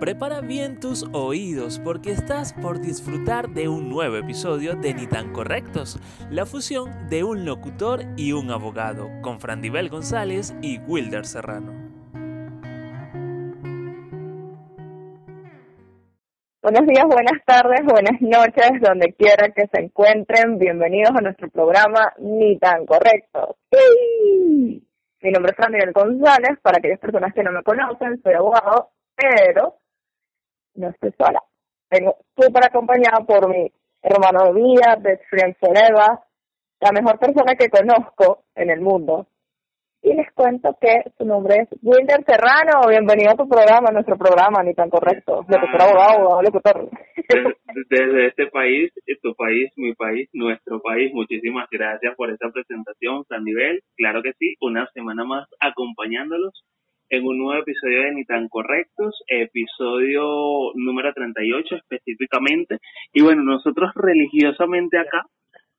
Prepara bien tus oídos porque estás por disfrutar de un nuevo episodio de Ni tan correctos, la fusión de un locutor y un abogado, con Frandibel González y Wilder Serrano. Buenos días, buenas tardes, buenas noches, donde quiera que se encuentren. Bienvenidos a nuestro programa Ni tan correctos. Mi nombre es Frandibel González, para aquellas personas que no me conocen, soy abogado, pero no estoy sola. Vengo súper acompañada por mi hermano de vida, best friend forever, la mejor persona que conozco en el mundo. Y les cuento que su nombre es Wilder Serrano. Bienvenido a tu programa, a nuestro programa, ni tan correcto. Locutor, Ah. abogado, abogado, locutor. Desde, desde este país, tu país, mi país, nuestro país, muchísimas gracias por esta presentación, San Nivel. Claro que sí, una semana más acompañándolos en un nuevo episodio de Ni tan correctos, episodio número 38 específicamente. Y bueno, nosotros religiosamente acá,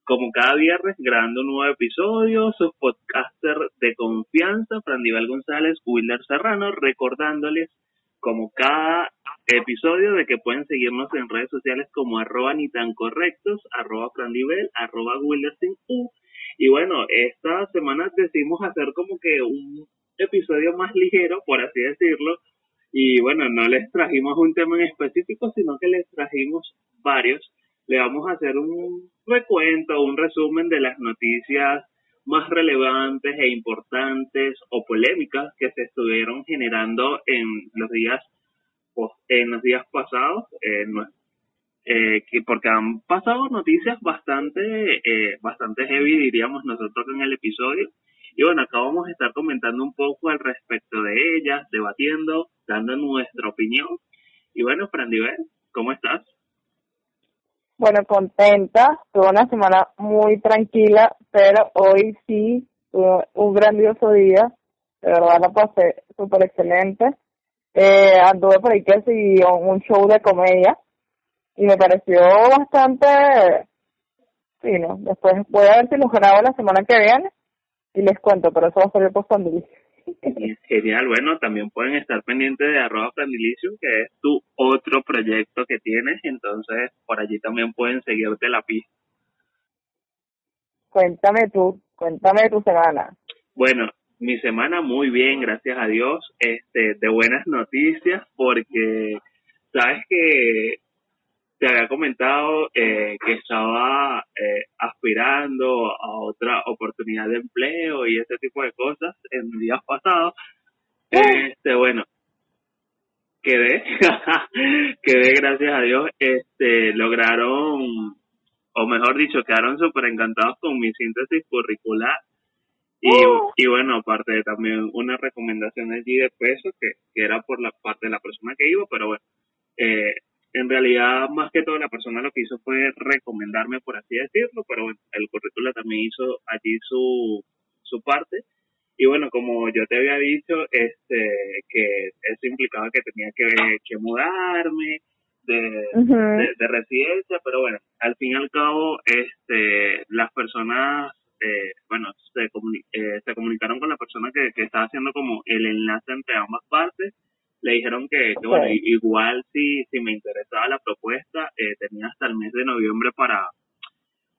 como cada viernes, grabando un nuevo episodio, sus podcasters de confianza, Frandival González, Wilder Serrano, recordándoles como cada episodio de que pueden seguirnos en redes sociales como arroba ni tan correctos, arroba frandivel, arroba Wildersin U. Y bueno, esta semana decidimos hacer como que un episodio más ligero, por así decirlo. Y bueno, no les trajimos un tema en específico, sino que les trajimos varios. Le vamos a hacer un recuento, un resumen de las noticias más relevantes e importantes o polémicas que se estuvieron generando en los días en los días pasados eh, que porque han pasado noticias bastante eh, bastante heavy diríamos nosotros en el episodio y bueno acá vamos a estar comentando un poco al respecto de ellas debatiendo dando nuestra opinión y bueno Frandivel ¿cómo estás? Bueno, contenta. Tuve una semana muy tranquila, pero hoy sí tuve un grandioso día. De verdad la pasé súper excelente. Eh, anduve por ahí que sí un show de comedia y me pareció bastante fino. Después voy a ver si lo grabo la semana que viene y les cuento, pero eso va a ser post Genial, bueno, también pueden estar pendientes de arroba Frandilicio, que es tu otro proyecto que tienes, entonces por allí también pueden seguirte la pista. Cuéntame tú, cuéntame tu semana. Bueno, mi semana muy bien, gracias a Dios, este, de buenas noticias, porque sabes que te había comentado eh, que estaba eh, aspirando a otra oportunidad de empleo y ese tipo de cosas en días pasados. Este, bueno, quedé, quedé gracias a Dios, este, lograron, o mejor dicho, quedaron súper encantados con mi síntesis curricular y, ¡Uh! y bueno, aparte de también una recomendación allí de peso que, que era por la parte de la persona que iba, pero bueno, eh, en realidad más que todo la persona lo que hizo fue recomendarme, por así decirlo, pero bueno, el currículo también hizo allí su, su parte. Y bueno, como yo te había dicho, este, que eso implicaba que tenía que, que mudarme de, de residencia, pero bueno, al fin y al cabo, este, las personas, eh, bueno, se, comuni- eh, se comunicaron con la persona que, que estaba haciendo como el enlace entre ambas partes, le dijeron que, que, bueno, igual si, si me interesaba la propuesta, eh, tenía hasta el mes de noviembre para,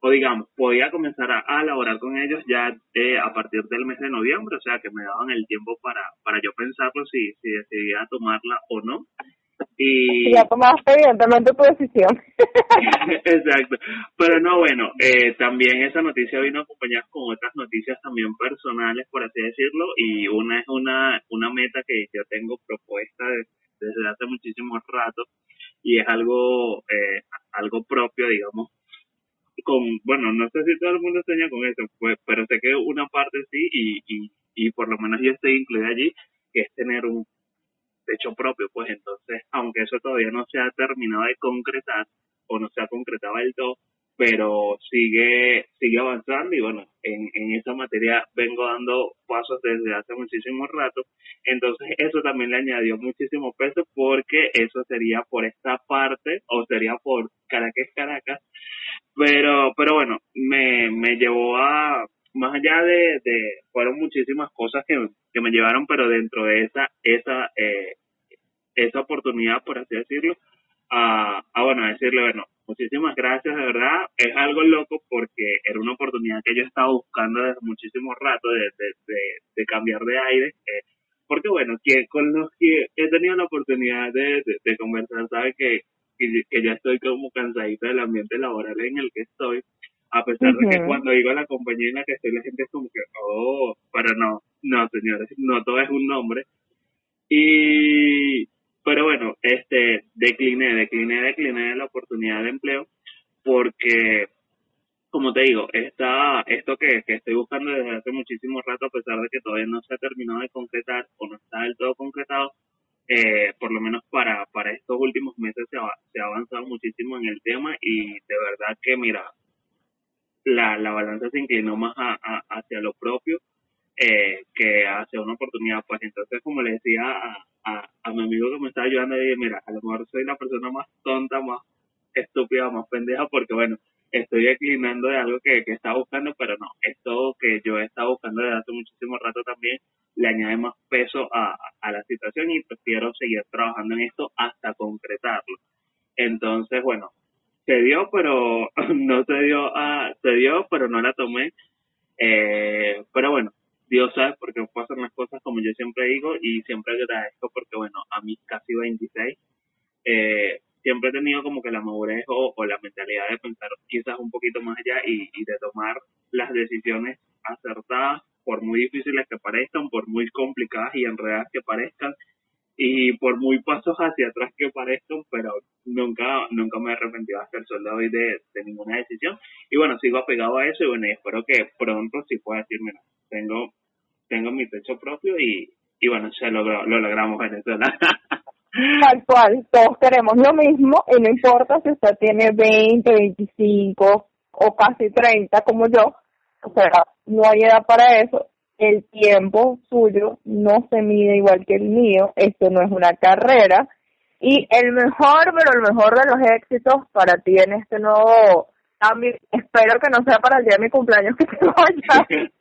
o digamos, podía comenzar a, a laborar con ellos ya eh, a partir del mes de noviembre, o sea que me daban el tiempo para, para yo pensarlo si, si decidía tomarla o no. Y, Ya tomaste evidentemente tu decisión. Exacto. Pero no, bueno, eh, también esa noticia vino acompañada con otras noticias también personales, por así decirlo, y una es una, una meta que yo tengo propuesta de- desde hace muchísimo rato y es algo, eh, algo propio, digamos, con, bueno, no sé si todo el mundo sueña con eso, pues, pero sé que una parte sí y, y, y por lo menos yo estoy incluida allí, que es tener un techo propio, pues entonces, aunque eso todavía no se ha terminado de concretar o no se ha concretado del todo, pero sigue sigue avanzando y bueno, en, en esa materia vengo dando pasos desde hace muchísimo rato, entonces eso también le añadió muchísimo peso porque eso sería por esta parte o sería por Caracas, Caracas, pero pero bueno, me, me llevó a, más allá de, fueron muchísimas cosas que, que me llevaron, pero dentro de esa, esa, eh, esa oportunidad, por así decirlo, a, a bueno, decirle, bueno, muchísimas gracias, de verdad, es algo loco porque era una oportunidad que yo estaba buscando desde muchísimo rato de, de, de, cambiar de aire, eh, porque bueno, que con los que he tenido la oportunidad de, de, conversar, sabe que, que, ya estoy como cansadito del ambiente laboral en el que estoy, a pesar de que cuando digo a la compañía en la que estoy, la gente es como que, oh, pero no, no, señores, no todo es un nombre. Y, pero bueno, este, decliné, decliné, decliné la oportunidad de empleo porque, como te digo, esta, esto que, que estoy buscando desde hace muchísimo rato, a pesar de que todavía no se ha terminado de concretar o no está del todo concretado, eh, por lo menos para, para estos últimos meses se ha, se ha avanzado muchísimo en el tema y de verdad que, mira, la, la balanza se inclinó más a, hacia lo propio eh, que hacia una oportunidad. Pues entonces, como le decía a, a, mi amigo que me estaba ayudando, dije, mira, a lo mejor soy la persona más tonta, más estúpida, más pendeja, porque bueno, estoy declinando de algo que, que estaba buscando, pero no, esto que yo he estado buscando desde hace muchísimo rato también le añade más peso a, a la situación y prefiero seguir trabajando en esto hasta concretarlo. Entonces, bueno, se dio, pero no se dio, ah, se dio, pero no la tomé. Eh, pero bueno, Dios sabe por qué pasan las cosas como yo siempre digo y siempre agradezco porque, bueno, a mis casi 26, eh, siempre he tenido como que la madurez o, la mentalidad de pensar quizás un poquito más allá y, y de tomar las decisiones acertadas, por muy difíciles que parezcan, por muy complicadas y enredadas que parezcan, y por muy pasos hacia atrás que parezcan, pero nunca nunca me he arrepentido hasta el sol de hoy de, ninguna decisión. Y bueno, sigo apegado a eso y bueno, espero que pronto sí pueda decir, mira, tengo, tengo mi techo propio y, y bueno, se lo, lo logramos Venezuela. Tal cual, todos queremos lo mismo y no importa si usted tiene 20, 25 o casi 30 como yo, o sea, no hay edad para eso el tiempo suyo no se mide igual que el mío, esto no es una carrera y el mejor, pero el mejor de los éxitos para ti en este nuevo cambio, espero que no sea para el día de mi cumpleaños que te vaya.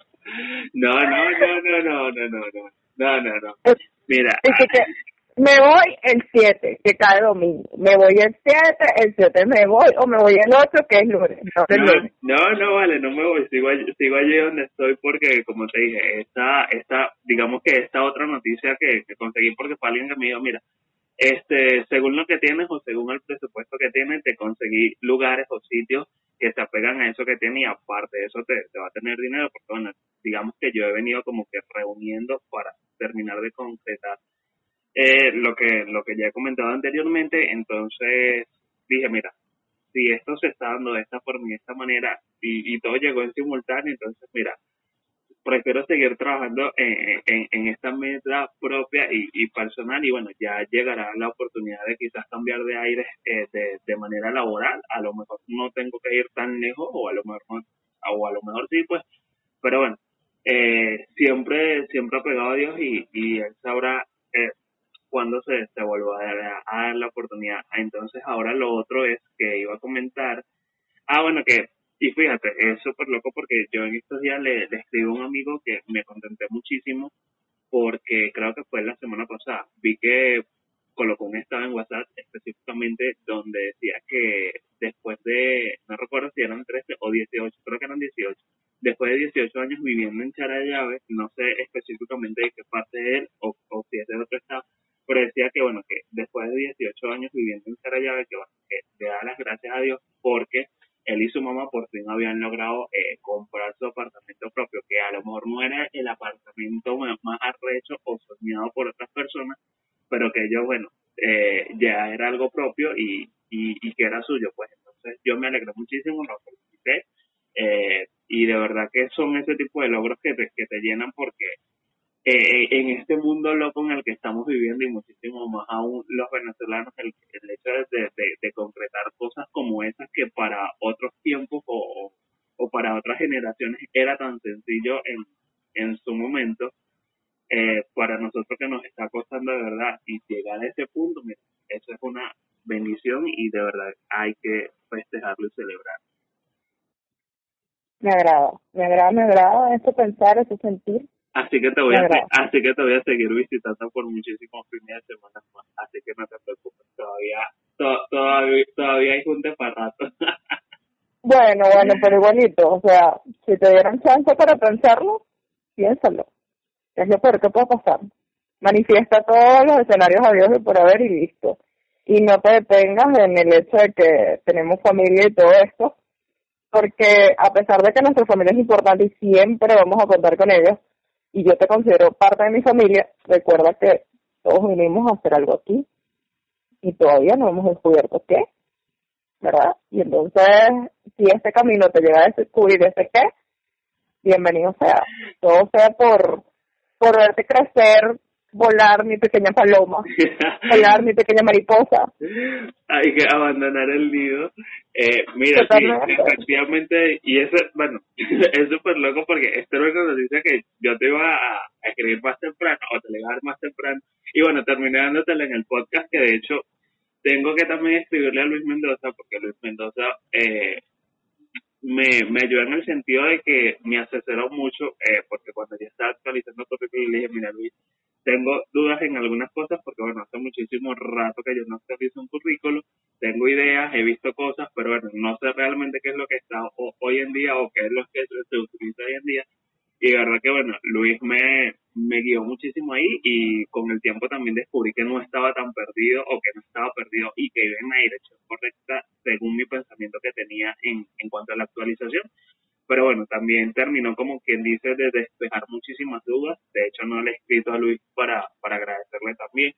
no, no, no, no, no, no, no, no, no, no, Mira, me voy el 7, que cae domingo. Me voy el 7, el 7 me voy, o me voy el 8, que es lunes. No, no, no, vale, no me voy. Sigo allí, sigo allí donde estoy porque, como te dije, esta, esta digamos que esta otra noticia que, que conseguí porque fue alguien que me dijo, mira, este, según lo que tienes o según el presupuesto que tienes, te conseguí lugares o sitios que se apegan a eso que tienes y aparte de eso te, te va a tener dinero porque, bueno, digamos que yo he venido como que reuniendo para terminar de concretar eh, lo que lo que ya he comentado anteriormente, entonces dije, mira, si esto se está dando de esta forma y de esta manera y, y todo llegó en simultáneo, entonces mira, prefiero seguir trabajando en, en, esta meta propia y, y, personal y bueno, ya llegará la oportunidad de quizás cambiar de aire eh, de, de, manera laboral, a lo mejor no tengo que ir tan lejos o a lo mejor, o a lo mejor sí, pues, pero bueno, eh, siempre, siempre apegado a Dios y, y Él sabrá eh, cuando se, se vuelva a dar, la oportunidad. Entonces ahora lo otro es que iba a comentar, ah bueno que, y fíjate, es súper loco porque yo en estos días le, le escribí a un amigo que me contenté muchísimo porque creo que fue la semana pasada, vi que colocó un estado en WhatsApp específicamente donde decía que después de, no recuerdo si eran 13 o 18, creo que eran 18, después de 18 años viviendo en Charallave, no sé específicamente de qué parte de él o, o si es de otro estado, pero decía que, bueno, que después de 18 años viviendo en Sarayave, que, bueno, que le da las gracias a Dios porque él y su mamá por fin habían logrado eh, comprar su apartamento propio, que a lo mejor no era el apartamento más arrecho o soñado por otras personas, pero que ellos, bueno, eh, ya era algo propio y, y, que era suyo, pues. Entonces yo me alegré muchísimo, lo felicité eh, y de verdad que son ese tipo de logros que te, que te llenan porque eh, en este mundo loco en el que estamos viviendo y muchísimo más aún los venezolanos, el, hecho de, de, concretar cosas como esas que para otros tiempos o, o para otras generaciones era tan sencillo en, en su momento, eh, para nosotros que nos está costando de verdad y llegar a ese punto, eso es una bendición y de verdad hay que festejarlo y celebrar. Me agrada, me agrada, me agrada eso pensar, eso sentir Así que te voy a así que te voy a seguir visitando por muchísimos fines de semana más. Así que no te preocupes, todavía todavía todavía hay junte para rato. bueno, bueno, pero igualito, o sea, si te dieran chance para pensarlo, piénsalo. Es lo peor que puede pasar. Manifiesta todos los escenarios a Dios de por haber y listo. Y no te detengas en el hecho de que tenemos familia y todo esto, porque a pesar de que nuestra familia es importante y siempre vamos a contar con ellos, y yo te considero parte de mi familia, recuerda que todos vinimos a hacer algo aquí y todavía no hemos descubierto qué, ¿verdad? Y entonces, si este camino te llega a descubrir ese qué, bienvenido sea. Todo sea por, por verte crecer, volar mi pequeña paloma, volar mi pequeña mariposa. Hay que abandonar el nido. Eh, mira, sí, efectivamente, y eso, bueno, es súper loco porque esto es nos dice que yo te iba a, escribir más temprano o te le iba a dar más temprano. Y bueno, terminé dándotela en el podcast que de hecho tengo que también escribirle a Luis Mendoza porque Luis Mendoza eh, me, me ayudó en el sentido de que me asesoró mucho eh, porque cuando ya estaba actualizando el currículum le dije, mira Luis, tengo dudas en algunas cosas porque, bueno, hace muchísimo rato que yo no actualizo un currículo, tengo ideas, he visto cosas, pero bueno, no sé realmente qué es lo que está hoy en día o qué es lo que se, utiliza hoy en día. Y de verdad que, bueno, Luis me, me guió muchísimo ahí y con el tiempo también descubrí que no estaba tan perdido o que no estaba perdido y que iba en la dirección correcta según mi pensamiento que tenía en, en cuanto a la actualización pero bueno, también terminó como quien dice de despejar muchísimas dudas. De hecho, no le he escrito a Luis para, para agradecerle también.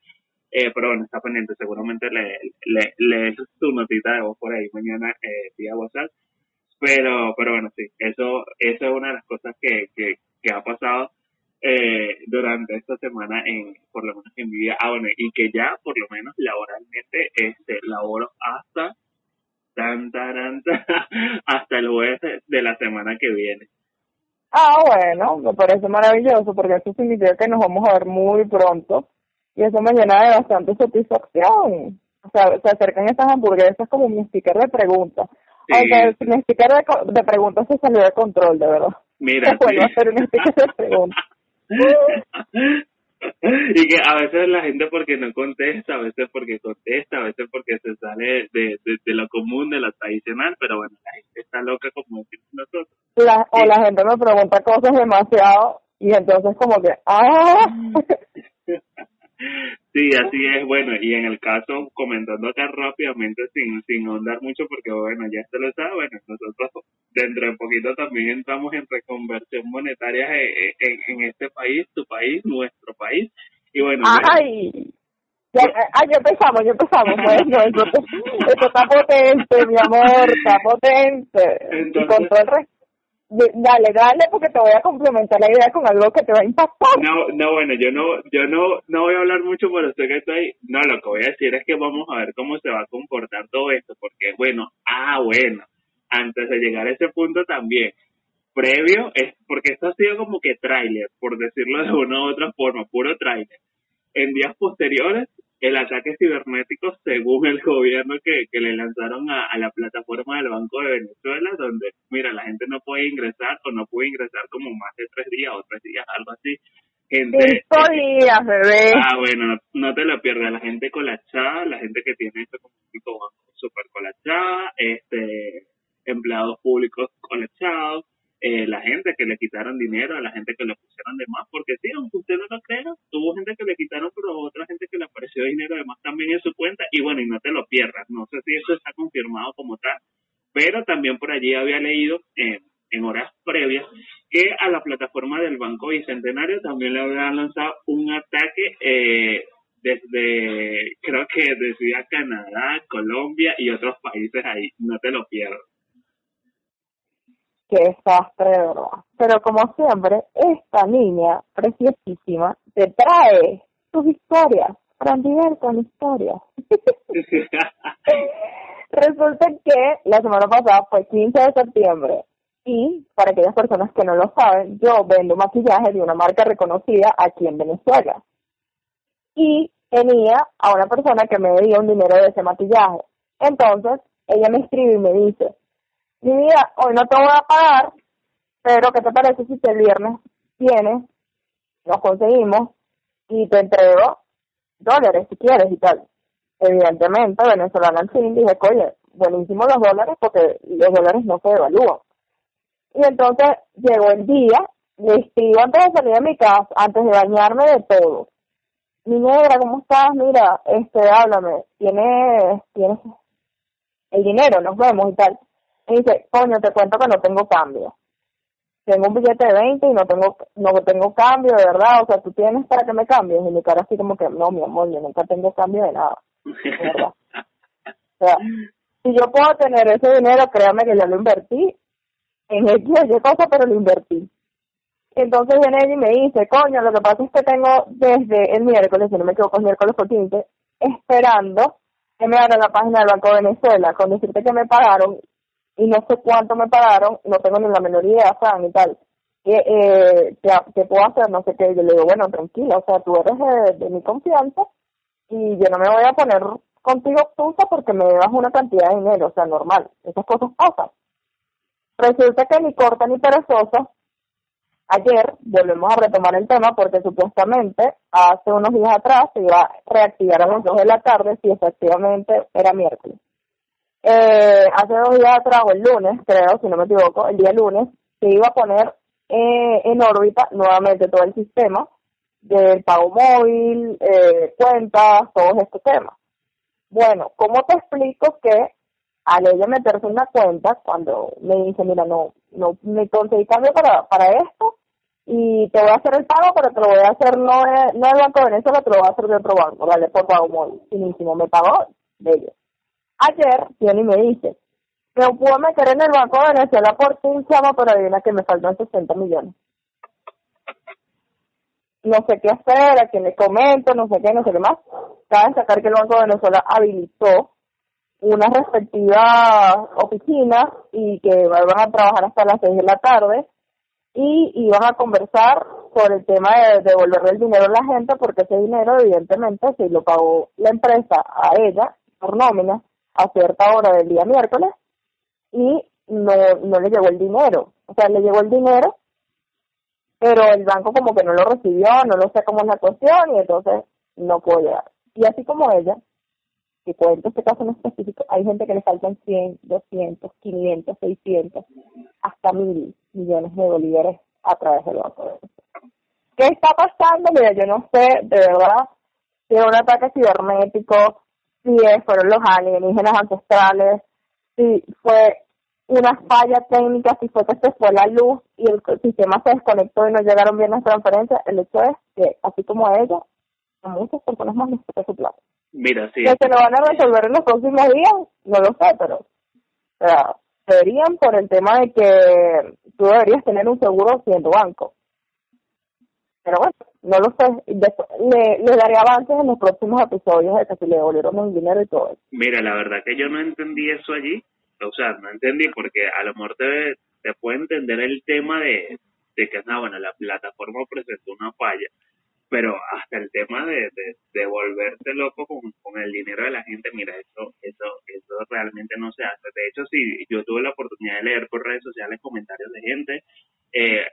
Eh, pero bueno, está pendiente, seguramente le, le, le su notita de voz por ahí mañana eh, vía WhatsApp. Pero, pero bueno, sí, eso, eso es una de las cosas que, que, ha pasado eh, durante esta semana, en por lo menos en mi vida. Ah, bueno, y que ya por lo menos laboralmente este, laboro hasta tan, hasta el jueves de la semana que viene. Ah, bueno, me parece maravilloso porque eso significa que nos vamos a ver muy pronto y eso me llena de bastante satisfacción. O sea, se acercan estas hamburguesas como mi sticker de preguntas. Aunque mi sticker de, de preguntas se salió de control, de verdad. Mira. Se sí. a hacer un sticker de preguntas. y que a veces la gente porque no contesta, a veces porque contesta, a veces porque se sale de, de, lo común, de lo tradicional, pero bueno, la gente está loca como decimos nosotros. La, o la gente me pregunta cosas demasiado y entonces como que, ¡ah! Sí, así es. Bueno, y en el caso, comentando acá rápidamente, sin, sin ahondar mucho, porque bueno, ya se lo sabe, bueno, nosotros dentro de poquito también entramos en reconversión monetaria en, en, este país, tu país, nuestro país. Y bueno. ¡Ay! Ya, ah, ya empezamos, ya empezamos. Bueno, eso, está potente, mi amor, está potente. Entonces, y con Dale, dale, porque te voy a complementar la idea con algo que te va a impactar. No, no, bueno, yo no, yo no, no voy a hablar mucho, pero sé que estoy, no, lo que voy a decir es que vamos a ver cómo se va a comportar todo esto, porque bueno, ah, bueno, antes de llegar a ese punto también, previo, es porque esto ha sido como que tráiler, por decirlo de una u otra forma, puro tráiler. En días posteriores el ataque cibernético según el gobierno que, que le lanzaron a, a, la plataforma del Banco de Venezuela, donde, mira, la gente no puede ingresar o no puede ingresar como más de tres días o tres días, algo así. Gente, Cinco días, bebé. Ah, bueno, no, te lo pierdas. La gente colachada, la gente que tiene esto como tipo banco super colachada, este, empleados públicos colachados, eh, la gente que le quitaron dinero, a la gente que le pusieron de más, porque sí, aunque usted no lo crea, tuvo gente que le quitaron, pero otra gente que le apareció dinero de más también en su cuenta, y bueno, y no te lo pierdas, no sé si eso está confirmado como tal, pero también por allí había leído en horas previas que a la plataforma del Banco Bicentenario también le habían lanzado un ataque eh, desde, creo que desde Canadá, Colombia y otros países ahí, no te lo pierdas qué desastre de verdad. Pero como siempre, esta niña preciosísima te trae sus historias, Frandivel con historias. Resulta que la semana pasada fue 15 de septiembre y para aquellas personas que no lo saben, yo vendo maquillaje de una marca reconocida aquí en Venezuela. Y tenía a una persona que me dio un dinero de ese maquillaje. Entonces, ella me escribe y me dice, mi vida, hoy no te voy a pagar, pero ¿qué te parece si el viernes vienes nos conseguimos y te entrego dólares si quieres y tal. Evidentemente, venezolana al fin, dije, oye, buenísimo los dólares porque los dólares no se devalúan. Y entonces llegó el día, le escribo antes de salir de mi casa, antes de bañarme de todo. Mi negra, ¿cómo estás? Mira, este, háblame, tienes, tienes el dinero, nos vemos y tal. Y dice, coño, te cuento que no tengo cambio. Tengo un billete de 20 y no tengo no tengo cambio, de verdad. O sea, tú tienes para que me cambies. Y mi cara así como que, no, mi amor, yo nunca tengo cambio de nada. De verdad. O sea, si yo puedo tener ese dinero, créame que ya lo invertí en X o cosa, pero lo invertí. Entonces viene ella y me dice, coño, lo que pasa es que tengo desde el miércoles, si no me equivoco, el miércoles por 15, esperando que me abran la página del Banco de Venezuela, con decirte que me pagaron y no sé cuánto me pagaron, no tengo ni la menor idea, Fran, y tal. ¿Qué, eh, ¿qué, puedo hacer? No sé qué. Yo le digo, bueno, tranquila, o sea, tú eres de, mi confianza y yo no me voy a poner contigo obtusa porque me das una cantidad de dinero, o sea, normal. Esas cosas pasan. Resulta que ni corta ni perezosa, ayer volvemos a retomar el tema porque supuestamente hace unos días atrás se iba a reactivar a las 2 de la tarde si efectivamente era miércoles. Eh, hace dos días atrás, o el lunes, creo, si no me equivoco, el día lunes, se iba a poner eh, en órbita nuevamente todo el sistema del pago móvil, eh, cuentas, todos estos temas. Bueno, ¿cómo te explico que al ella meterse una cuenta, cuando me dice, mira, no, no me conseguí cambio para, para esto y te voy a hacer el pago, pero te lo voy a hacer no, no el Banco de Venezuela, te lo voy a hacer de otro banco, ¿vale? Por pago móvil. Finísimo, me pagó de ellos. Ayer viene y me dice, me puedo meter en el Banco de Venezuela por un chama, pero adivina que me faltan 60 millones. No sé qué hacer, a quién le comento, no sé qué, no sé qué más. Cabe destacar que el Banco de Venezuela habilitó una respectiva oficina y que van a trabajar hasta las 6 de la tarde y iban a conversar sobre el tema de devolverle el dinero a la gente porque ese dinero evidentemente si lo pagó la empresa a ella por nómina a cierta hora del día miércoles y no, no le llegó el dinero. O sea, le llegó el dinero, pero el banco como que no lo recibió, no lo sé cómo es la cuestión y entonces no puede llegar. Y así como ella, que cuento este caso en específico, hay gente que le faltan 100, 200, 500, 600, hasta mil millones de bolívares a través del banco. ¿Qué está pasando? Mira, yo no sé, de verdad, si es un ataque cibernético, si fueron los alienígenas ancestrales, si fue una falla técnica, si fue que se fue la luz y el sistema se desconectó y no llegaron bien las transferencias, el hecho es que, así como ella, a muchas personas más les toca su plata. Mira, sí. Que se lo van a resolver en los próximos días, no lo sé, pero o sea, deberían por el tema de que tú deberías tener un seguro siendo banco. Pero bueno, no lo sé. le, le daré avances en los próximos episodios de que se le devolvieron el dinero y todo eso. Mira, la verdad que yo no entendí eso allí. O sea, no entendí porque a lo mejor te, te puede entender el tema de, de que, no, bueno, la plataforma presentó una falla pero hasta el tema de, de, volverse loco con, con, el dinero de la gente, mira, eso, eso, eso realmente no se hace. De hecho, si yo tuve la oportunidad de leer por redes sociales comentarios de gente, eh,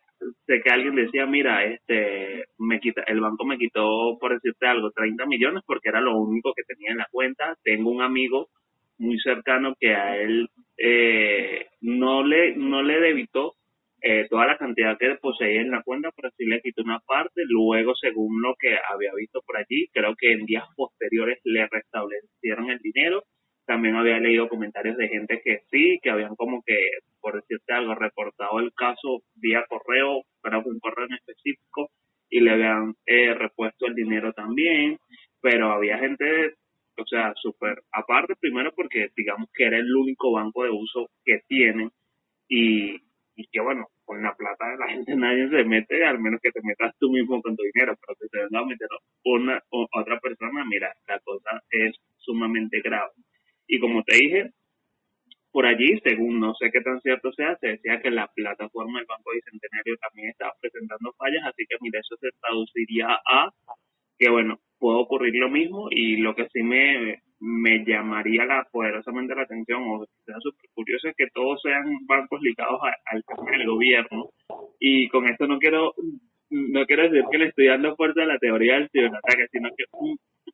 sé que alguien decía, mira, este, me quita, el banco me quitó, por decirte algo, 30 millones porque era lo único que tenía en la cuenta. Tengo un amigo muy cercano que a él eh, no le, no le debitó eh, toda la cantidad que poseía en la cuenta, pero sí le quitó una parte. Luego, según lo que había visto por allí, creo que en días posteriores le restablecieron el dinero. También había leído comentarios de gente que sí, que habían como que, por decirte algo, reportado el caso vía correo, para un correo en específico, y le habían eh, repuesto el dinero también. Pero había gente, o sea, súper aparte, primero porque digamos que era el único banco de uso que tienen y y que bueno, con la plata de la gente nadie se mete, al menos que te metas tú mismo con tu dinero, pero que te venga a meter una o otra persona, mira, la cosa es sumamente grave. Y como te dije, por allí, según no sé qué tan cierto sea, se decía que la plataforma del Banco Bicentenario también estaba presentando fallas, así que mira, eso se traduciría a que bueno, puede ocurrir lo mismo y lo que sí me, me llamaría la, poderosamente la atención o sea súper curioso es que todos sean bancos ligados al tema del gobierno. Y con esto no quiero no quiero decir que le estoy dando fuerza a la teoría del ciberataque, sino que,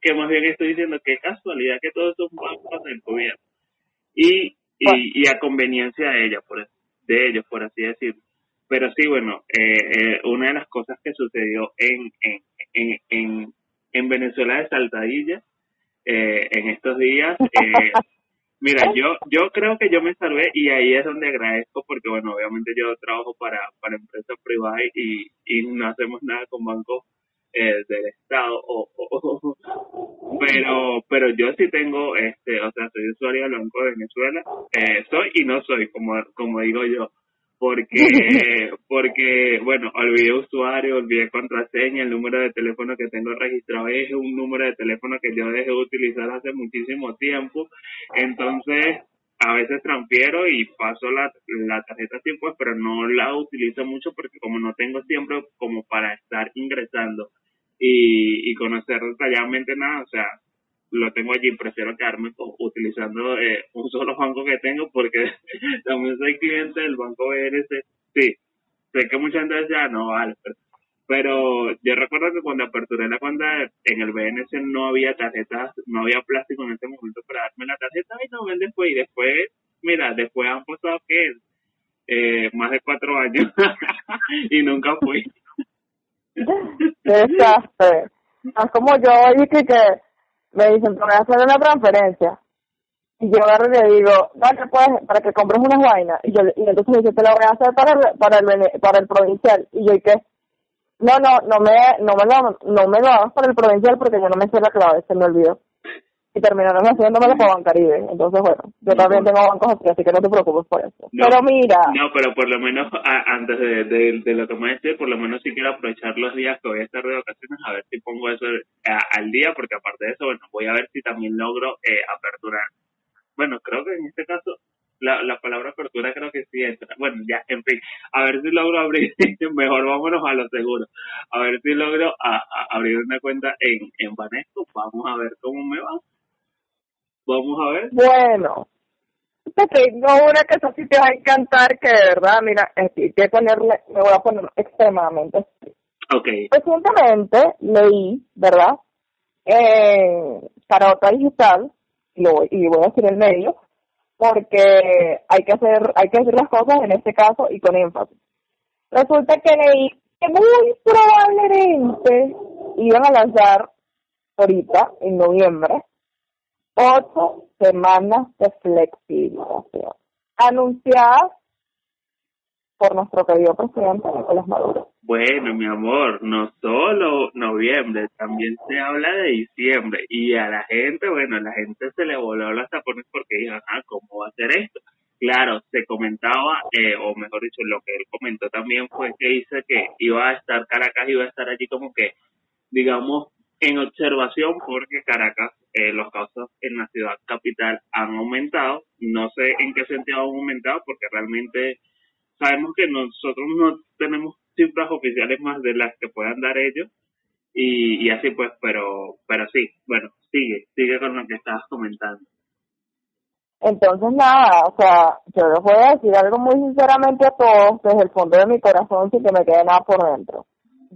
que más bien estoy diciendo que casualidad que todos son bancos del gobierno. Y, y, a conveniencia de ella, por, de ellos, por así decirlo. Pero sí, bueno, eh, eh, una de las cosas que sucedió en, en, en, en Venezuela de Saltadilla eh, en estos días, eh, mira, yo yo creo que yo me salvé y ahí es donde agradezco porque, bueno, obviamente yo trabajo para, para empresas privadas y, y no hacemos nada con bancos eh, del Estado, o, pero pero yo sí tengo, este o sea, soy usuario del Banco de Venezuela, eh, soy y no soy, como, como digo yo porque, porque, bueno, olvidé usuario, olvidé contraseña, el número de teléfono que tengo registrado es un número de teléfono que yo dejé de utilizar hace muchísimo tiempo, entonces a veces transfiero y paso la, la tarjeta así pues, pero no la utilizo mucho porque como no tengo siempre como para estar ingresando y, y conocer detalladamente nada, o sea, lo tengo allí, prefiero quedarme utilizando eh, un solo banco que tengo porque también soy cliente del banco BNC. Sí, sé que mucha gente decía, no, vale, pero, yo recuerdo que cuando aperturé la cuenta en el BNC no había tarjetas, no había plástico en ese momento para darme la tarjeta y no ven después. Y después, mira, después han pasado que eh, más de cuatro años y nunca fui. Desastre. Es como yo dije que me dicen, te voy a hacer una transferencia. Y yo agarro y le digo, dale pues, para que compres unas vainas. Y, yo, y entonces me dice, te la voy a hacer para el, para el, para el provincial. Y yo, ¿y qué? No, no, no me, no me lo, no me lo hagas para el provincial porque yo no me sé la clave, se me olvidó y terminaron haciéndomelo con Bancaribe. Entonces, bueno, yo también tengo bancos así, así que no te preocupes por eso. pero mira. No, pero por lo menos antes de, de, de, lo que me decir, por lo menos sí quiero aprovechar los días que voy a estar de vacaciones a ver si pongo eso al día, porque aparte de eso, bueno, voy a ver si también logro eh, aperturar. Bueno, creo que en este caso la, la palabra apertura creo que sí entra. Bueno, ya, en fin, a ver si logro abrir, mejor vámonos a lo seguro. A ver si logro a, abrir una cuenta en, en Banesco, vamos a ver cómo me va Vamos a ver. Bueno, te tengo una que eso sí te va a encantar, que de verdad, mira, hay que ponerle, me voy a poner extremadamente Ok. Recientemente leí, ¿verdad? En Carota Digital, y, lo, y voy a decir el medio, porque hay que hacer, hay que hacer las cosas en este caso y con énfasis. Resulta que leí que muy probablemente iban a lanzar ahorita, en noviembre, ocho semanas de flexibilización anunciadas por nuestro querido presidente Nicolás Maduro. Bueno, mi amor, no solo noviembre, también se habla de diciembre y a la gente, bueno, la gente se le voló las tapones porque dijo, ah, ¿cómo va a ser esto? Claro, se comentaba, eh, o mejor dicho, lo que él comentó también fue que dice que iba a estar Caracas, iba a estar allí como que, digamos, en observación porque Caracas, eh, los casos en la ciudad capital han aumentado. No sé en qué sentido han aumentado porque realmente sabemos que nosotros no tenemos cifras oficiales más de las que puedan dar ellos y, así pues, pero, pero sí, bueno, sigue, sigue con lo que estabas comentando. Entonces nada, o sea, yo les voy a decir algo muy sinceramente a todos desde el fondo de mi corazón sin que me quede nada por dentro.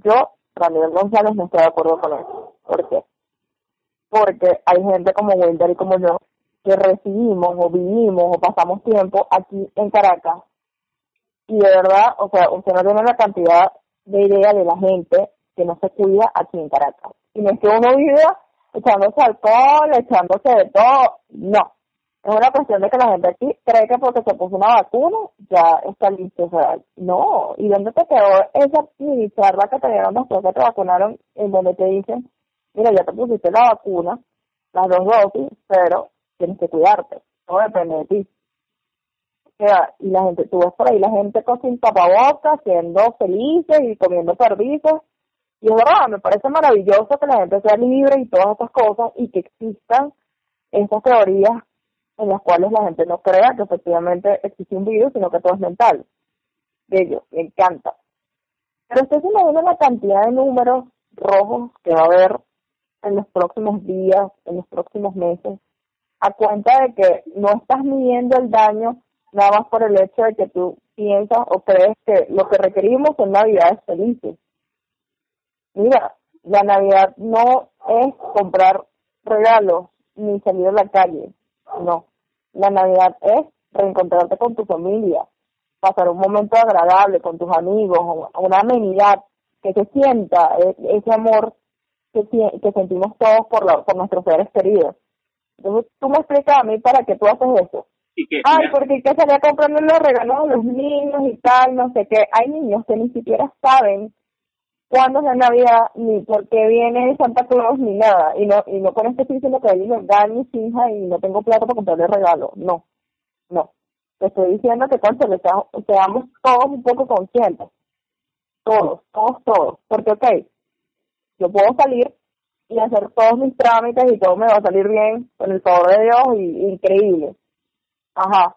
Yo Ramírez González no estoy de acuerdo con eso. ¿Por qué? Porque hay gente como Wilder y como yo que recibimos o vivimos o pasamos tiempo aquí en Caracas y de verdad, o sea, usted no tiene la cantidad de idea de la gente que no se cuida aquí en Caracas. Y no es que uno viva echándose alcohol, echándose de todo, no. Es una cuestión de que la gente aquí cree que porque se puso una vacuna ya está listo. O sea, no. ¿Y dónde te quedó esa mini charla que te dieron después que te vacunaron en donde te dicen, mira, ya te pusiste la vacuna, las dos dosis, pero tienes que cuidarte. Todo depende de ti. O sea, y la gente, tú ves por ahí la gente con sin tapabocas, siendo felices y comiendo perdices. Y es verdad, me parece maravilloso que la gente sea libre y todas estas cosas y que existan estas teorías en las cuales la gente no crea que efectivamente existe un virus, sino que todo es mental. Bello, me encanta. Pero usted se imagina la cantidad de números rojos que va a haber en los próximos días, en los próximos meses, a cuenta de que no estás midiendo el daño nada más por el hecho de que tú piensas o crees que lo que requerimos son navidades felices. Mira, la Navidad no es comprar regalos ni salir a la calle, no. La Navidad es reencontrarte con tu familia, pasar un momento agradable con tus amigos, una amenidad, que se sienta e-, ese amor que, que sentimos todos por, por nuestros seres queridos. Entonces tú me explicas a mí para qué tú haces eso. Ay, porque hay que salir comprando los regalos a los niños y tal, no sé qué. Hay niños que ni siquiera saben cuándo es la Navidad, ni por qué viene Santa Claus, ni nada. Y no y no con esto estoy diciendo que ellos dan mis hijas y no tengo plata para comprarle regalo. No, no. Te estoy diciendo que cuando seamos todos un poco conscientes. Todos, todos, todos. Porque, ok, yo puedo salir y hacer todos mis trámites y todo me va a salir bien, con el favor de Dios, y increíble Ajá.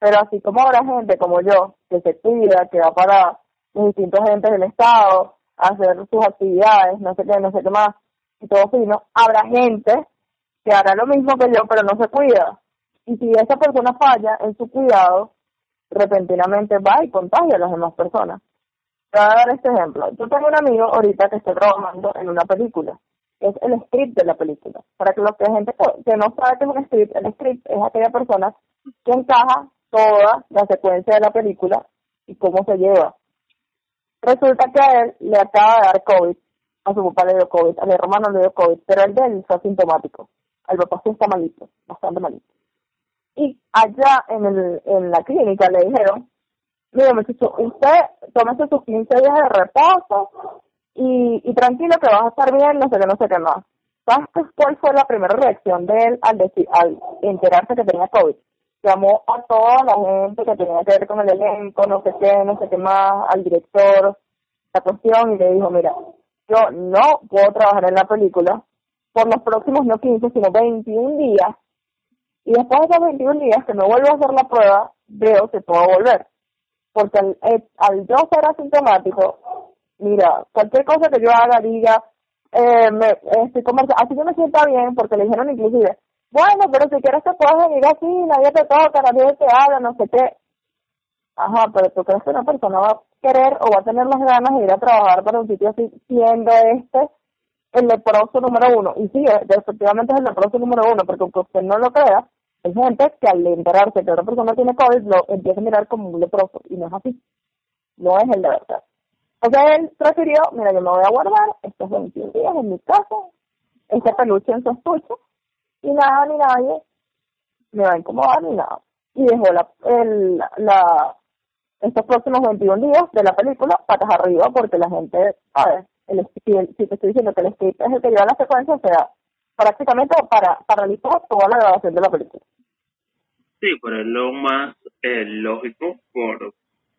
Pero así como habrá gente como yo, que se cuida, que va para los distintos entes del Estado, a hacer sus actividades, no sé qué, no sé qué más, y todo fino, habrá gente que hará lo mismo que yo, pero no se cuida. Y si esa persona falla en su cuidado, repentinamente va y contagia a las demás personas. Te voy a dar este ejemplo. Yo tengo un amigo ahorita que está trabajando en una película es el script de la película. Para que que gente que no sabe qué es un script, el script es aquella persona que encaja toda la secuencia de la película y cómo se lleva. Resulta que a él le acaba de dar COVID, a su papá le dio COVID, a mi hermano le dio COVID, pero el de él fue asintomático. Al papá sí está malito, bastante malito. Y allá en, el, en la clínica le dijeron, usted tómese sus 15 días de reposo, y, y tranquilo que vas a estar bien, no sé qué, no sé qué más. ¿Sabes cuál fue la primera reacción de él al, decir, al enterarse que tenía COVID? Llamó a toda la gente que tenía que ver con el elenco, no sé qué, no sé qué más, al director, la cuestión, y le dijo, mira, yo no puedo trabajar en la película por los próximos no 15, sino 21 días, y después de esos 21 días que no vuelvo a hacer la prueba, veo que puedo volver. Porque al, eh, al yo ser asintomático, mira, cualquier cosa que yo haga, diga, eh, me, estoy así yo me sienta bien, porque le dijeron inclusive, bueno, pero si quieres te puedes venir así, nadie te toca, nadie te habla, no sé qué. Ajá, pero tú crees que una persona va a querer o va a tener las ganas de ir a trabajar para un sitio así, siendo este el leproso número uno. Y sí, efectivamente es el leproso número uno, porque aunque usted no lo crea, hay gente que al enterarse que otra persona tiene COVID lo empieza a mirar como un leproso, y no es así. No es el de verdad. O sea, él prefirió, mira, yo me voy a guardar estos 21 días en mi casa, este peluche en su estuche, y nada ni nadie me va a incomodar ni nada. Y dejó la, el, la, estos próximos 21 días de la película patas arriba porque la gente, a ver, el, si, te estoy diciendo que el script es el que lleva la secuencia, o sea, prácticamente para paralizar toda la grabación de la película. Sí, pero es lo más eh, lógico por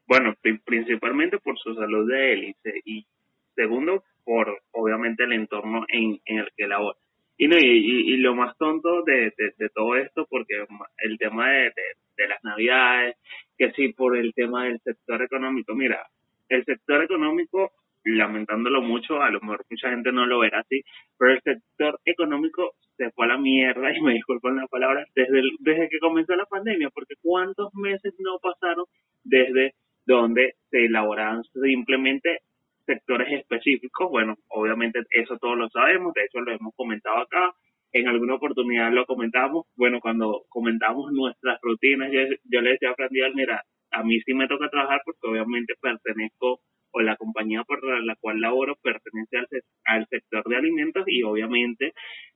bueno, principalmente por su salud de hélice y segundo, por obviamente el entorno en, el que labora. Y, no, y, y, lo más tonto de, de, todo esto, porque el tema de, de, las navidades, que sí, por el tema del sector económico, mira, el sector económico, lamentándolo mucho, a lo mejor mucha gente no lo verá así, pero el sector económico se fue a la mierda, y me disculpan la palabra, desde, desde que comenzó la pandemia, porque cuántos meses no pasaron desde donde se elaboraban simplemente sectores específicos. Bueno, obviamente eso todos lo sabemos, de hecho lo hemos comentado acá, en alguna oportunidad lo comentamos, bueno, cuando comentamos nuestras rutinas, yo, le decía a Frandial, mira, a mí sí me toca trabajar porque obviamente pertenezco o la compañía por la cual laboro pertenece al, al sector de alimentos y obviamente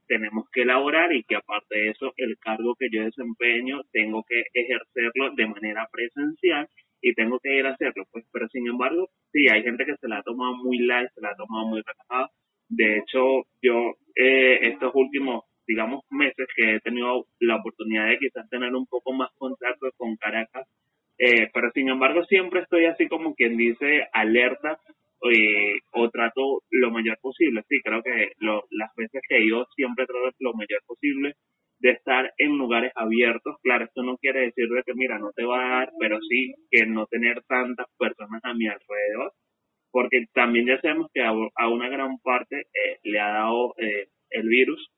tenemos que elaborar y que aparte de eso el cargo que yo desempeño tengo que ejercerlo de manera presencial y tengo que ir a hacerlo, pues, pero sin embargo, sí, hay gente que se la ha tomado muy light, se la ha tomado muy relajada. De hecho, yo eh, estos últimos, digamos, meses que he tenido la oportunidad de quizás tener un poco más contacto con Caracas, eh, pero sin embargo siempre estoy así como quien dice alerta eh, o trato lo mayor posible. Sí, creo que lo, las veces que yo siempre trato lo mayor posible de estar en lugares abiertos. Claro, esto no quiere decir de que, mira, no te va a dar, pero sí que no tener tantas personas a mi alrededor, porque también ya sabemos que a, una gran parte eh, le ha dado eh, el virus,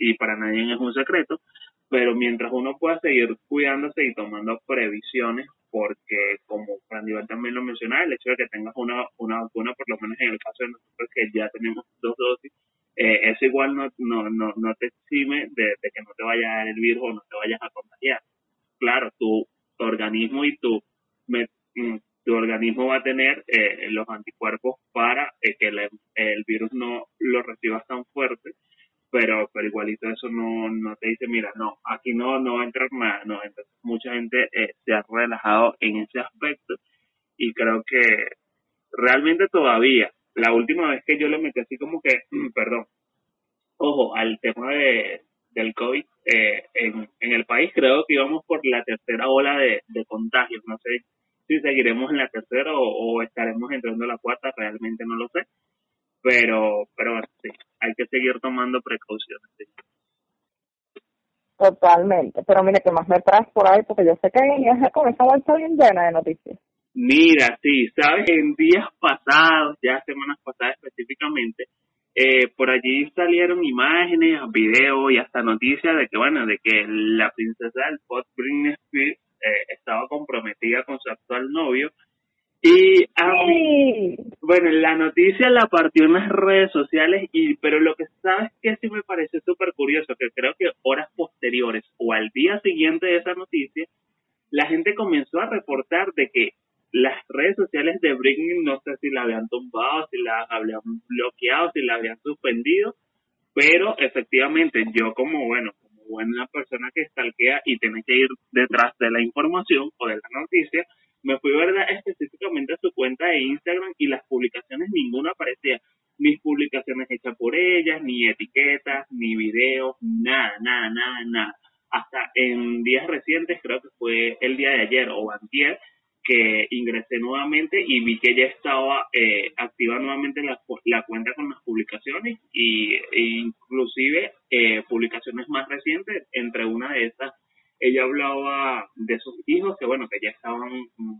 y para nadie es un secreto, pero mientras uno pueda seguir cuidándose y tomando previsiones, porque como Nivel también lo mencionaba, el hecho de que tengas una, una vacuna, por lo menos en el caso de nosotros que ya tenemos dos dosis, eh, eso igual no, no, no, no te exime de, que no te vaya a dar el virus o no te vayas a contagiar. Claro, tu, organismo y tu, mm, tu organismo va a tener eh, los anticuerpos para eh, que el virus no lo recibas tan fuerte pero pero igualito eso no, no te dice, mira, no, aquí no, no va a entrar nada, no, entonces mucha gente eh, se ha relajado en ese aspecto y creo que realmente todavía, la última vez que yo le metí así como que, perdón, ojo, al tema de, del COVID eh, en, en el país, creo que íbamos por la tercera ola de, de contagios, no sé si seguiremos en la tercera o, o estaremos entrando a la cuarta, realmente no lo sé, pero, pero sí, hay que seguir tomando precauciones. Totalmente, pero mire, que más me traes por ahí? Porque yo sé que en con esa bolsa bien llena de noticias. Mira, sí, sabes, en días pasados, ya semanas pasadas específicamente, eh, por allí salieron imágenes, videos y hasta noticias de que, bueno, de que la princesa del pop Britney Spears eh, estaba comprometida con su actual novio y bueno, la noticia la partió en las redes sociales, y pero lo que sabes que sí me parece súper curioso, que creo que horas posteriores o al día siguiente de esa noticia, la gente comenzó a reportar de que las redes sociales de Britney no sé si la habían tumbado, si la habían bloqueado, si la habían suspendido, pero efectivamente yo como, bueno, como buena persona que stalkea y tiene que ir detrás de la información o de la noticia, me fui ¿verdad? específicamente a su cuenta de Instagram y las publicaciones ninguna aparecía. Mis publicaciones hechas por ellas, ni etiquetas, ni videos, nada, nada, nada, nada. Hasta en días recientes, creo que fue el día de ayer o antier, que ingresé nuevamente y vi que ya estaba eh, activa nuevamente la, la, cuenta con las publicaciones y e inclusive eh, publicaciones más recientes entre una de estas ella hablaba de sus hijos que bueno que ya estaban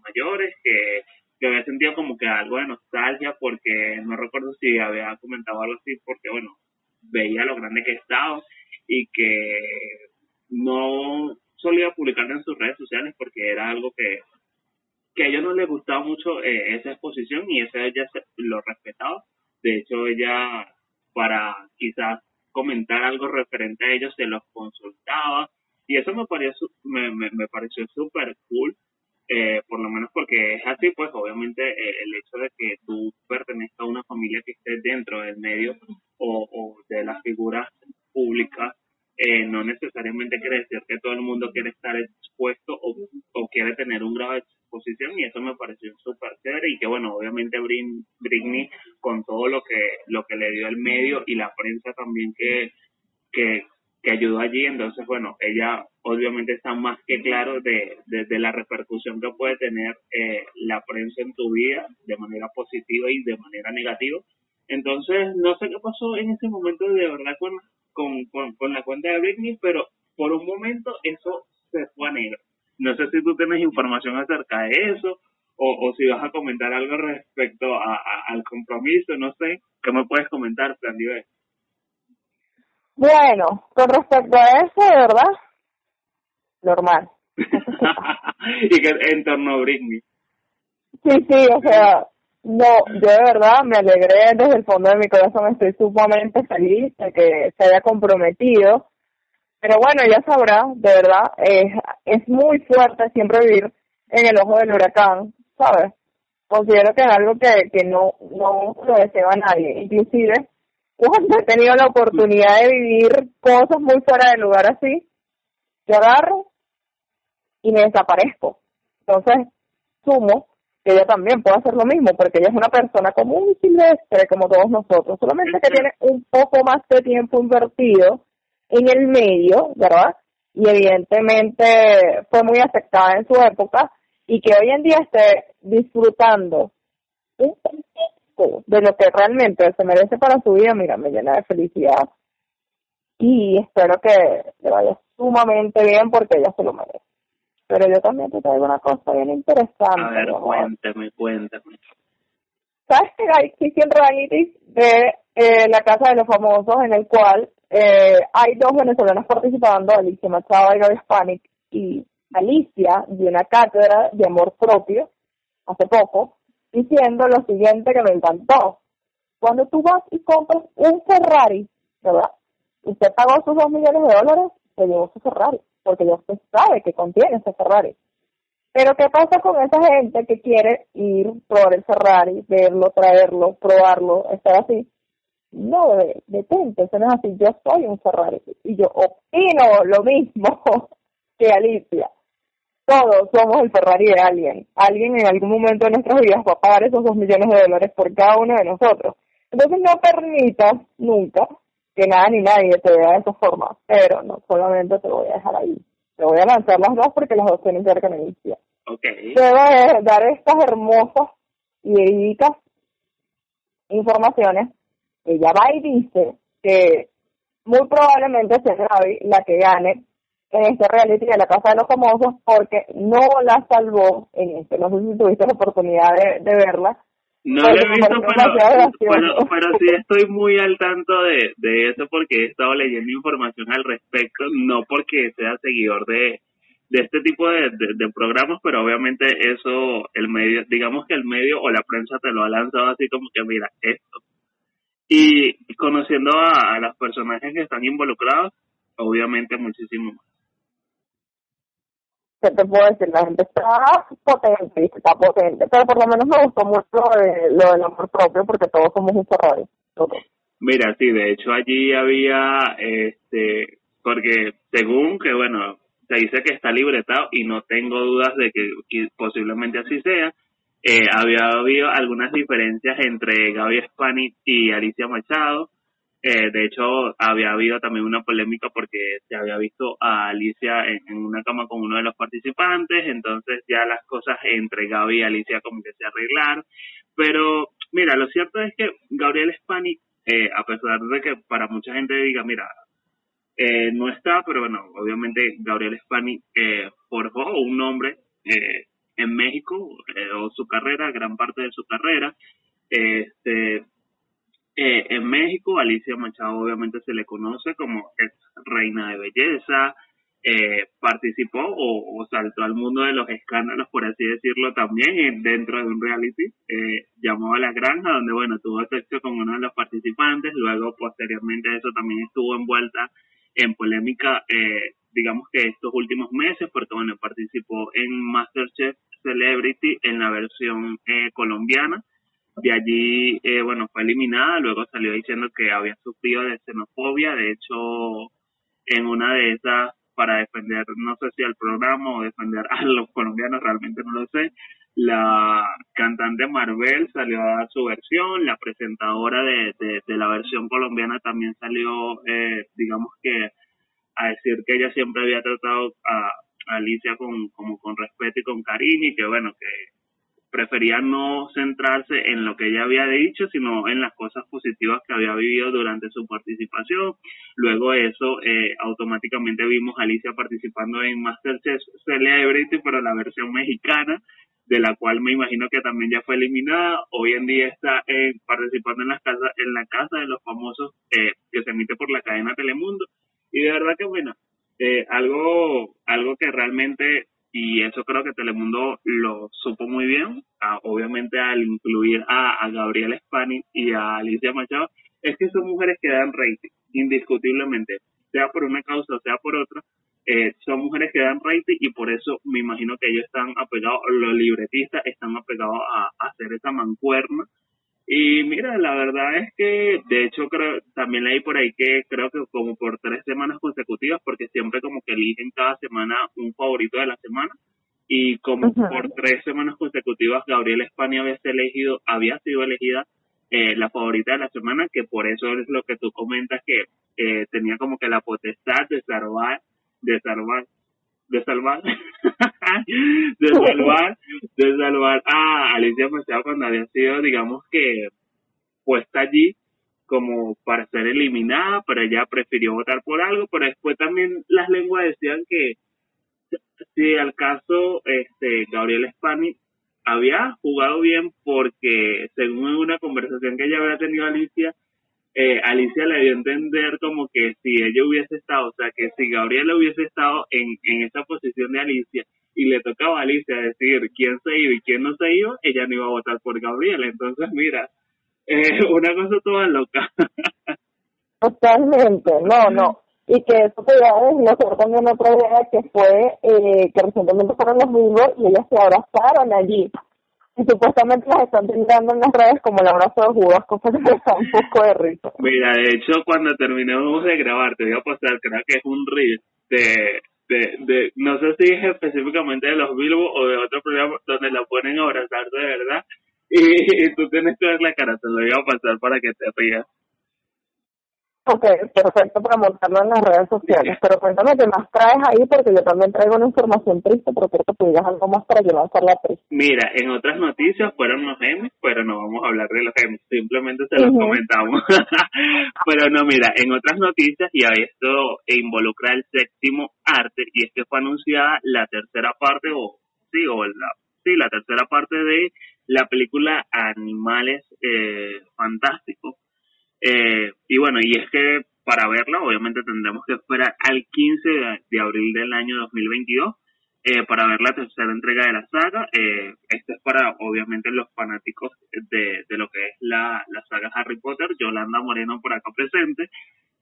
mayores que, que había sentido como que algo de nostalgia porque no recuerdo si había comentado algo así porque bueno veía lo grande que estaba y que no solía publicar en sus redes sociales porque era algo que que a ella no le gustaba mucho eh, esa exposición y eso ella lo respetaba. De hecho ella para quizás comentar algo referente a ellos se los consultaba y eso me pareció, me, me, pareció súper cool, eh, por lo menos porque es así, pues obviamente eh, el hecho de que tú pertenezcas a una familia que esté dentro del medio o, o de las figuras públicas, eh, no necesariamente quiere decir que todo el mundo quiere estar expuesto o, o quiere tener un grado de exposición y eso me pareció súper chévere y que bueno, obviamente Britney con todo lo que, lo que le dio el medio y la prensa también que, que, que ayudó allí. Entonces, bueno, ella obviamente está más que claro de, de, la repercusión que puede tener eh, la prensa en tu vida de manera positiva y de manera negativa. Entonces, no sé qué pasó en ese momento de verdad con, con, con, la cuenta de Britney, pero por un momento eso se fue a negro. No sé si tú tienes información acerca de eso o, o si vas a comentar algo respecto a, al compromiso, no sé. ¿Qué me puedes comentar, Nivel? Bueno, con respecto a eso, de verdad, normal. y que en torno a Britney. Sí, sí, o sea, no, yo de verdad me alegré desde el fondo de mi corazón, estoy sumamente feliz de que se haya comprometido. Pero bueno, ya sabrá, de verdad, es, es muy fuerte siempre vivir en el ojo del huracán, ¿sabes? Considero que es algo que, que no, no lo desea nadie. Inclusive, cuando he tenido la oportunidad de vivir cosas muy fuera de lugar así, yo agarro y me desaparezco. Entonces, sumo que ella también puede hacer lo mismo, porque ella es una persona común y silvestre como todos nosotros, solamente que tiene un poco más de tiempo invertido en el medio, ¿verdad? Y evidentemente fue muy afectada en su época y que hoy en día esté disfrutando un de lo que realmente se merece para su vida, mira, me llena de felicidad y espero que le vaya sumamente bien porque ella se lo merece. Pero yo también te traigo una cosa bien interesante. A ver, cuéntame, cuéntame. ¿Sabes que hay un reality de eh, la Casa de los Famosos en el cual eh, hay dos venezolanos participando, Alicia Machado y Gaby Hispanic, y Alicia dio una cátedra de amor propio hace poco, diciendo lo siguiente que me encantó. Cuando tú vas y compras un Ferrari, ¿verdad? Usted pagó sus dos millones de dólares, se llevó su Ferrari, porque ya usted sabe que contiene ese Ferrari. Pero ¿qué pasa con esa gente que quiere ir, probar el Ferrari, verlo, traerlo, probarlo, estar así? No, detente, eso no es así. Yo soy un Ferrari y yo opino lo mismo que Alicia. Todos somos el Ferrari de alguien. Alguien en algún momento de nuestras vidas va a pagar esos dos millones de dólares por cada uno de nosotros. Entonces no permitas nunca que nada ni nadie te vea de esa forma. Pero no solamente te voy a dejar ahí. Te voy a lanzar las dos porque las dos tienen que ver con Alicia. Okay. Te voy a dar estas hermosas y verídicas informaciones ella va y dice que muy probablemente sea Gaby la que gane en este reality de la Casa de los Famosos porque no la salvó en este. No sé si tuviste la oportunidad de, verla. No la he visto, pero, pero, sí estoy muy al tanto de, de eso porque he estado leyendo información al respecto, no porque sea seguidor de, de este tipo de, de, programas, pero obviamente eso, el medio, digamos que el medio o la prensa te lo ha lanzado así como que, mira, esto y conociendo a, los personajes que están involucrados, obviamente muchísimo más. ¿Qué te puedo decir? La gente está potente, está potente, pero por lo menos me gustó mucho lo del amor propio porque todos somos un Ferrari. Mira, sí, de hecho allí había, este, porque según que, bueno, se dice que está libretado y no tengo dudas de que posiblemente así sea, eh, había habido algunas diferencias entre Gaby Spani y Alicia Machado. Eh, de hecho, había habido también una polémica porque se había visto a Alicia en, una cama con uno de los participantes, entonces ya las cosas entre Gaby y Alicia como que se arreglaron. Pero mira, lo cierto es que Gabriel Spani, eh, a pesar de que para mucha gente diga, mira, eh, no está, pero bueno, obviamente Gabriel Spani forjó un nombre eh, en México, eh, o su carrera, gran parte de su carrera. Este, eh, en México, Alicia Machado obviamente se le conoce como ex reina de belleza, eh, participó o, saltó al mundo de los escándalos, por así decirlo, también dentro de un reality llamado La Granja, donde, bueno, tuvo sexo con uno de los participantes, luego, posteriormente eso también estuvo envuelta en polémica, digamos que estos últimos meses, porque, bueno, participó en Masterchef Celebrity en la versión eh, colombiana. De allí, eh, bueno, fue eliminada, luego salió diciendo que había sufrido de xenofobia, de hecho, en una de esas, para defender, no sé si al programa o defender a los colombianos, realmente no lo sé, la cantante Marvel salió a dar su versión, la presentadora de, de, la versión colombiana también salió, eh, digamos que, a decir que ella siempre había tratado a, Alicia con, como con respeto y con cariño y que bueno, que prefería no centrarse en lo que ella había dicho, sino en las cosas positivas que había vivido durante su participación. Luego de eso, eh, automáticamente vimos a Alicia participando en Masterchef Celebrity, pero la versión mexicana, de la cual me imagino que también ya fue eliminada. Hoy en día está eh, participando en, las casas, en la Casa de los Famosos, eh, que se emite por la cadena Telemundo. Y de verdad que bueno, eh, algo, algo que realmente, y eso creo que Telemundo lo supo muy bien, obviamente al incluir a, a Gabriela Spani y a Alicia Machado, es que son mujeres que dan rating, indiscutiblemente, sea por una causa o sea por otra, eh, son mujeres que dan rating y por eso me imagino que ellos están apegados, los libretistas están apegados a hacer esa mancuerna y mira, la verdad es que, de hecho, creo, también leí por ahí que creo que como por tres semanas consecutivas, porque siempre como que eligen cada semana un favorito de la semana, y como por tres semanas consecutivas Gabriela España había sido elegido, había sido elegida eh, la favorita de la semana, que por eso es lo que tú comentas que eh, tenía como que la potestad de salvar, de salvar de salvar, de salvar, de salvar a Alicia Machado cuando había sido, digamos que, puesta allí como para ser eliminada, pero ella prefirió votar por algo, pero después también las lenguas decían que si al caso este Gabriel Spani había jugado bien porque según una conversación que ella había tenido Alicia, eh, Alicia le dio a entender como que si ella hubiese estado, o sea, que si Gabriela hubiese estado en, en esa posición de Alicia y le tocaba a Alicia decir quién se iba y quién no se iba, ella no iba a votar por Gabriela. Entonces, mira, eh, una cosa toda loca. Totalmente, no, no. Y que eso te iba también otra idea que fue eh, que recientemente fueron los vivos y ellas se abrazaron allí y supuestamente las están pintando en las redes como el abrazo de Judas, cosa que me da un poco de risa. Mira, de hecho, cuando terminemos de grabar, te voy a pasar, creo que es un reel de, de, de, no sé si es específicamente de los Bilbo o de otro programa donde la ponen a abrazar de verdad. Y, tú tienes que ver la cara, te lo voy a pasar para que te rías. Ok, perfecto para montarlo en las redes sociales. Pero cuéntame qué más traes ahí, porque yo también traigo una información triste, pero quiero que tú digas algo más para yo no hacerla triste. Mira, en otras noticias fueron los Emmys, pero no vamos a hablar de los Emmys, simplemente se los comentamos. pero no, mira, en otras noticias, y esto involucra el séptimo arte, y es que fue anunciada la tercera parte, o sí, o la, sí, la tercera parte de la película Animales eh, Fantásticos eh, y bueno, y es que para verla obviamente tendremos que esperar al 15 de, abril del año 2022 eh, para ver la tercera entrega de la saga. Eh, esto es para obviamente los fanáticos de, de lo que es la, la saga Harry Potter, Yolanda Moreno por acá presente.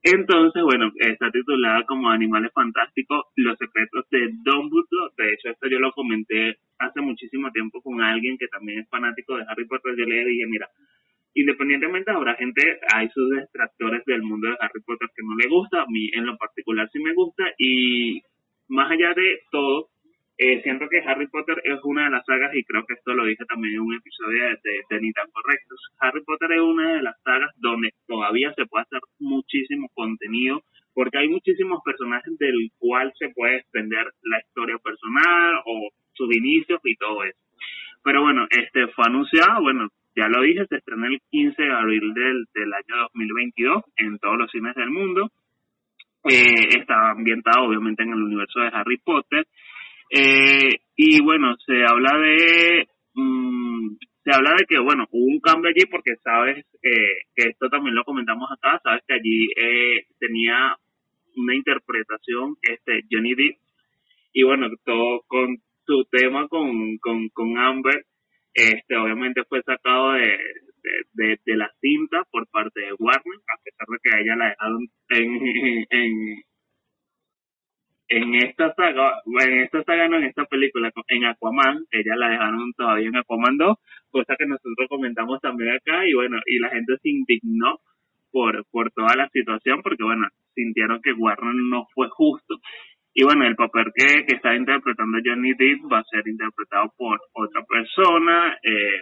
Entonces, bueno, está titulada como Animales Fantásticos, Los Secretos de Dumbledore. De hecho, esto yo lo comenté hace muchísimo tiempo con alguien que también es fanático de Harry Potter. Yo le dije, mira, independientemente habrá gente, hay sus detractores del mundo de Harry Potter que no le gusta, a mí en lo particular sí me gusta y más allá de todo, eh, siento que Harry Potter es una de las sagas y creo que esto lo dije también en un episodio de, de, Ni tan correctos. Harry Potter es una de las sagas donde todavía se puede hacer muchísimo contenido porque hay muchísimos personajes del cual se puede extender la historia personal o sus inicios y todo eso. Pero bueno, este fue anunciado, bueno, ya lo dije, se estrenó el 15 de abril del, del año 2022 en todos los cines del mundo. Eh, está ambientado obviamente en el universo de Harry Potter. Eh, y bueno, se habla de... Mm, se habla de que, bueno, hubo un cambio allí porque sabes eh, que esto también lo comentamos acá, sabes que allí eh, tenía una interpretación este Johnny Depp y bueno, todo con su tema con, con, con Amber este obviamente fue sacado de, de, de, la cinta por parte de Warner, a pesar de que ella la dejaron en, en, en esta saga, en esta saga no, en esta película, en Aquaman, ella la dejaron todavía en Aquaman 2, cosa que nosotros comentamos también acá, y bueno, y la gente se indignó por, por toda la situación, porque bueno, sintieron que Warner no fue justo, y bueno, el papel que, que está interpretando Johnny Depp va a ser interpretado por otra persona, eh,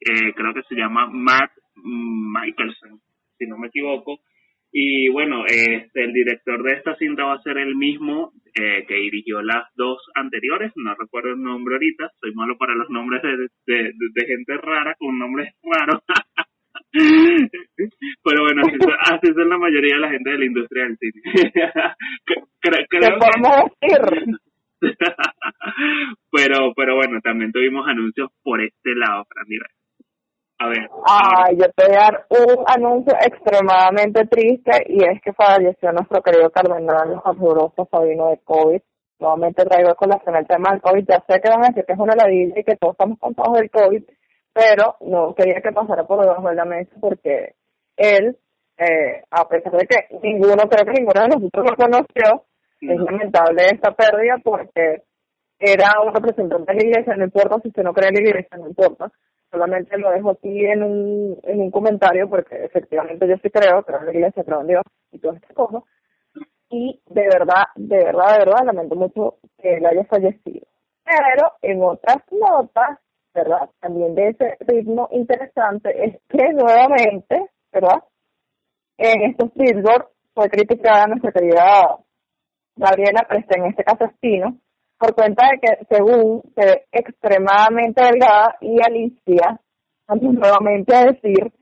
eh, creo que se llama Matt Michelson, si no me equivoco. Y bueno, este, el director de esta cinta va a ser el mismo eh, que dirigió las dos anteriores, no recuerdo el nombre ahorita, soy malo para los nombres de, de, de gente rara con nombres raros. Pero bueno, así, es la mayoría de la gente de la industria del cine. creo, podemos decir? pero, pero bueno, también tuvimos anuncios por este lado, Fran. A ver. Ay, yo te voy a dar un anuncio extremadamente triste y es que falleció nuestro querido cardenal Habsburgo Sabino de COVID. Nuevamente traigo con colación el tema del COVID. Ya sé que van a decir que es una ladilla y que todos estamos cansados del COVID, pero no quería que pasara por debajo de la mesa porque él, eh, a pesar de que ninguno, creo que ninguno de nosotros lo conoció, es lamentable esta pérdida porque era un representante de la iglesia, no importa si usted no cree en la iglesia, no importa, solamente lo dejo aquí en un, en un comentario porque efectivamente yo sí creo, creo en la iglesia, creo en Dios y todas estas cosas, y de verdad, de verdad, de verdad, lamento mucho que él haya fallecido. Pero en otras notas, ¿verdad? También de ese ritmo interesante es que nuevamente, ¿verdad? En estos Billboard fue criticada nuestra querida Gabriela Presta, en este caso Espino, por cuenta de que según se ve extremadamente delgada y Alicia, nuevamente a decir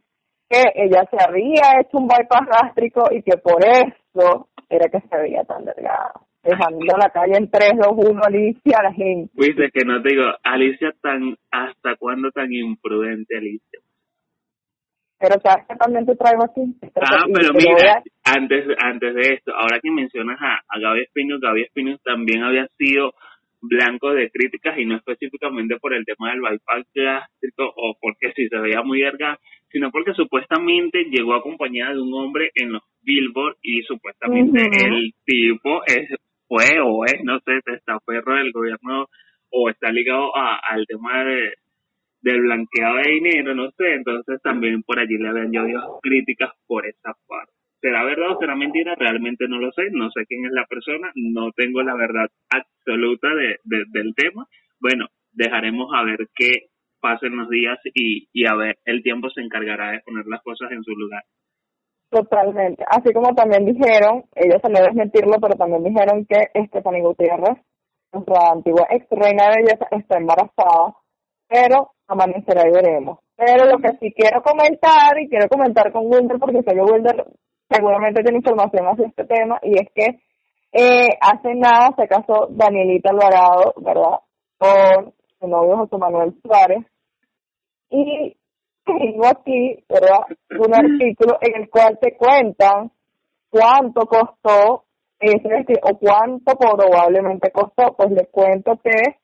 que ella se había hecho un bypass gástrico y que por eso era que se veía tan delgada dejando la calle en 3, 2, 1, Alicia, la gente. Viste que no te digo, Alicia tan, ¿hasta cuándo tan imprudente Alicia? Pero sabes que también te traigo aquí. Ah, pero mira, antes, antes de esto, ahora que mencionas a, a Gaby Espino, Gaby Espino también había sido blanco de críticas y no específicamente por el tema del bypass gástrico o porque si se veía muy erga, sino porque supuestamente llegó acompañada de un hombre en los Billboard y supuestamente el tipo es, fue o es, no sé, perro del gobierno o está ligado a, al tema de del blanqueado de dinero, no sé, entonces también por allí le habían llovido críticas por esa parte. ¿Será verdad o será mentira? Realmente no lo sé, no sé quién es la persona, no tengo la verdad absoluta de, del tema. Bueno, dejaremos a ver qué pasen los días y, y a ver, el tiempo se encargará de poner las cosas en su lugar. Totalmente. Así como también dijeron, ellos no desmentirlo, pero también dijeron que Estefanía Gutiérrez, nuestra antigua ex reina de belleza, está embarazada, pero amanecerá y veremos. Pero lo que sí quiero comentar, y quiero comentar con Wilder, porque sé que Wilder seguramente tiene información hacia este tema, y es que eh, hace nada se casó Danielita Alvarado, ¿verdad? Con su novio José Manuel Suárez. Y tengo aquí, ¿verdad? Un artículo en el cual te cuentan cuánto costó ese vestido, o cuánto probablemente costó. Pues les cuento que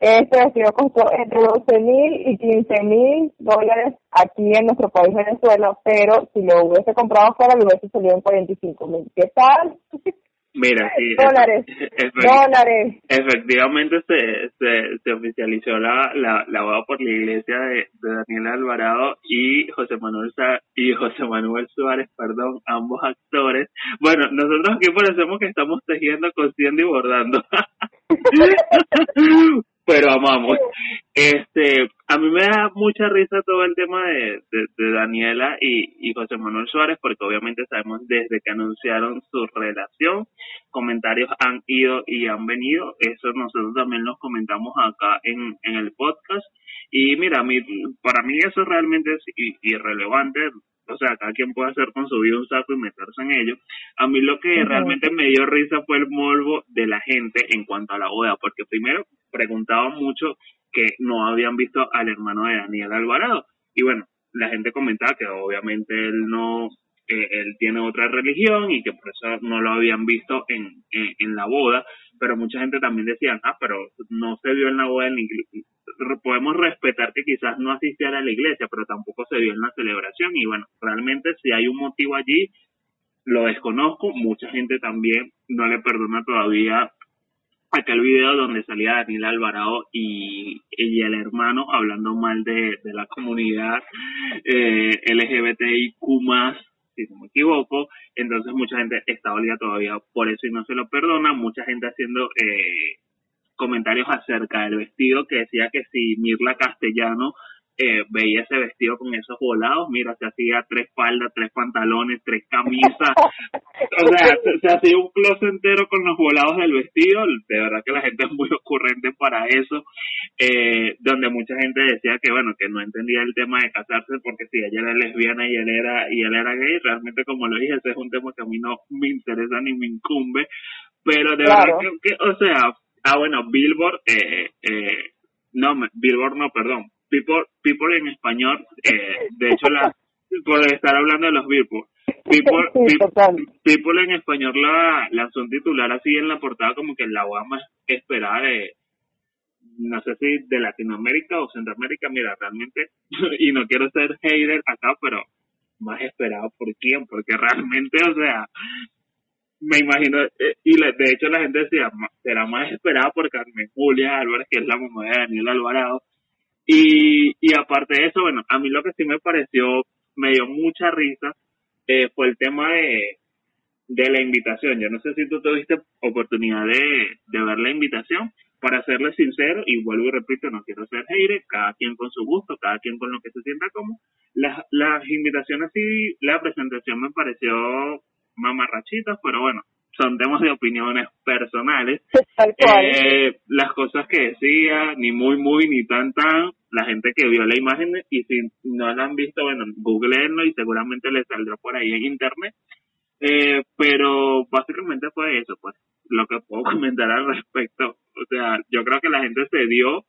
este vestido costó entre 12 mil y 15 mil dólares aquí en nuestro país Venezuela, pero si lo hubiese comprado fuera, lo hubiese salido en 45 mil. ¿Qué tal? Mira, sí. Dólares. dólares. Efectivamente se, se, se oficializó la, la, la boda por la iglesia de, de Daniel Alvarado y José Manuel y José Manuel Suárez, perdón, ambos actores. Bueno, nosotros aquí parecemos que estamos tejiendo, cosiendo y bordando. pero amamos. Este, a mí me da mucha risa todo el tema de, de, Daniela y, y José Manuel Suárez, porque obviamente sabemos desde que anunciaron su relación, comentarios han ido y han venido, eso nosotros también los comentamos acá en, en el podcast. Y mira, mi, para mí eso realmente es irrelevante, o sea, cada quien puede hacer con su vida un saco y meterse en ello. A mí lo que realmente me dio risa fue el morbo de la gente en cuanto a la boda, porque primero preguntaban mucho que no habían visto al hermano de Daniel Alvarado. Y bueno, la gente comentaba que obviamente él no, eh, él tiene otra religión y que por eso no lo habían visto en, en, la boda, pero mucha gente también decía, ah, pero no se vio en la boda en iglesia. Podemos respetar que quizás no asistiera a la iglesia, pero tampoco se vio en la celebración. Y bueno, realmente si hay un motivo allí, lo desconozco. Mucha gente también no le perdona todavía aquel video donde salía Daniel Alvarado y, y el hermano hablando mal de, la comunidad eh, LGBTIQ si no me equivoco, entonces mucha gente está dolida todavía por eso y no se lo perdona, mucha gente haciendo eh, comentarios acerca del vestido que decía que si Mirla Castellano eh, veía ese vestido con esos volados, mira, se hacía tres faldas, tres pantalones, tres camisas, o sea, se, hacía un closet entero con los volados del vestido, de verdad que la gente es muy ocurrente para eso, eh, donde mucha gente decía que bueno, que no entendía el tema de casarse porque si ella era lesbiana y él era, y él era gay, realmente como lo dije, ese es un tema que a mí no me interesa ni me incumbe, pero de verdad que, o sea, ah bueno, Billboard, eh, eh, no, Billboard no, perdón, People, people en español, eh, de hecho, la, por estar hablando de los Billboard, People, people, en español la lanzó un titular así en la portada como que la boda más esperada de, no sé si de Latinoamérica o Centroamérica, mira, realmente, y no quiero ser hater acá, pero más esperado por quién, porque realmente, o sea, me imagino, eh, y de hecho la gente decía, será más esperada por Carmen Julia Álvarez, que es la mamá de Daniel Alvarado, y, y aparte de eso, bueno, a mí lo que sí me pareció, me dio mucha risa, eh, fue el tema de, de la invitación. Yo no sé si tú tuviste oportunidad de, de ver la invitación. Para serle sincero, y vuelvo y repito, no quiero ser hater, cada quien con su gusto, cada quien con lo que se sienta como. Las, las invitaciones y la presentación me pareció mamarrachitas, pero bueno, son temas de opiniones personales. Eh, las cosas que decía, ni muy, muy, ni tan, tan, la gente que vio la imagen y si no la han visto, bueno, googleenlo y seguramente les saldrá por ahí en internet. Eh, pero básicamente fue eso, pues, lo que puedo comentar al respecto. O sea, yo creo que la gente se dio,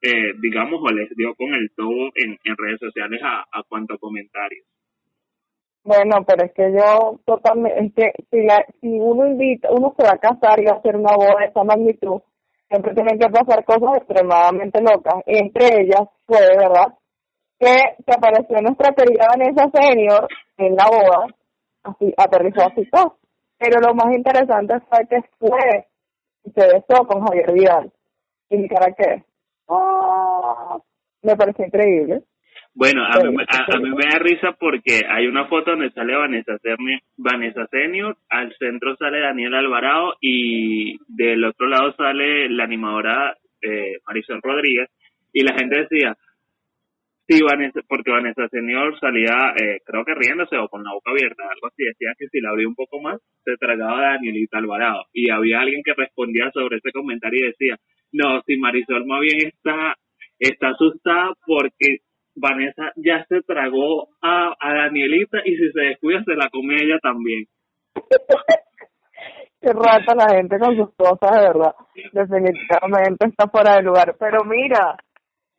eh, digamos, o les dio con el todo en, en redes sociales a, a cuanto comentarios. Bueno, pero es que yo totalmente, es que si, la, si uno invita, uno se va a casar y va a hacer una boda de esa magnitud, siempre tienen que pasar cosas extremadamente locas. Entre ellas fue, ¿verdad? Que se apareció nuestra querida Vanessa Senior en la boda, así, aterrizó así todo. Pero lo más interesante fue que fue y se besó con Javier Vidal. Y mi cara que, ¡ah! me pareció increíble. Bueno, a mí, a, mí, me da risa porque hay una foto donde sale Vanessa, Senior, Vanessa Senior, al centro sale Daniel Alvarado y del otro lado sale la animadora eh, Marisol Rodríguez y la gente decía, sí, Vanessa, porque Vanessa Senior salía, eh, creo que riéndose o con la boca abierta, algo así, decía que si la abría un poco más, se tragaba a Danielita Alvarado. Y había alguien que respondía sobre ese comentario y decía, no, si Marisol más bien está, está asustada porque Vanessa ya se tragó a, a Danielita y si se descuida se la come ella también. Qué rata la gente con sus cosas, de verdad. Definitivamente está fuera de lugar. Pero mira,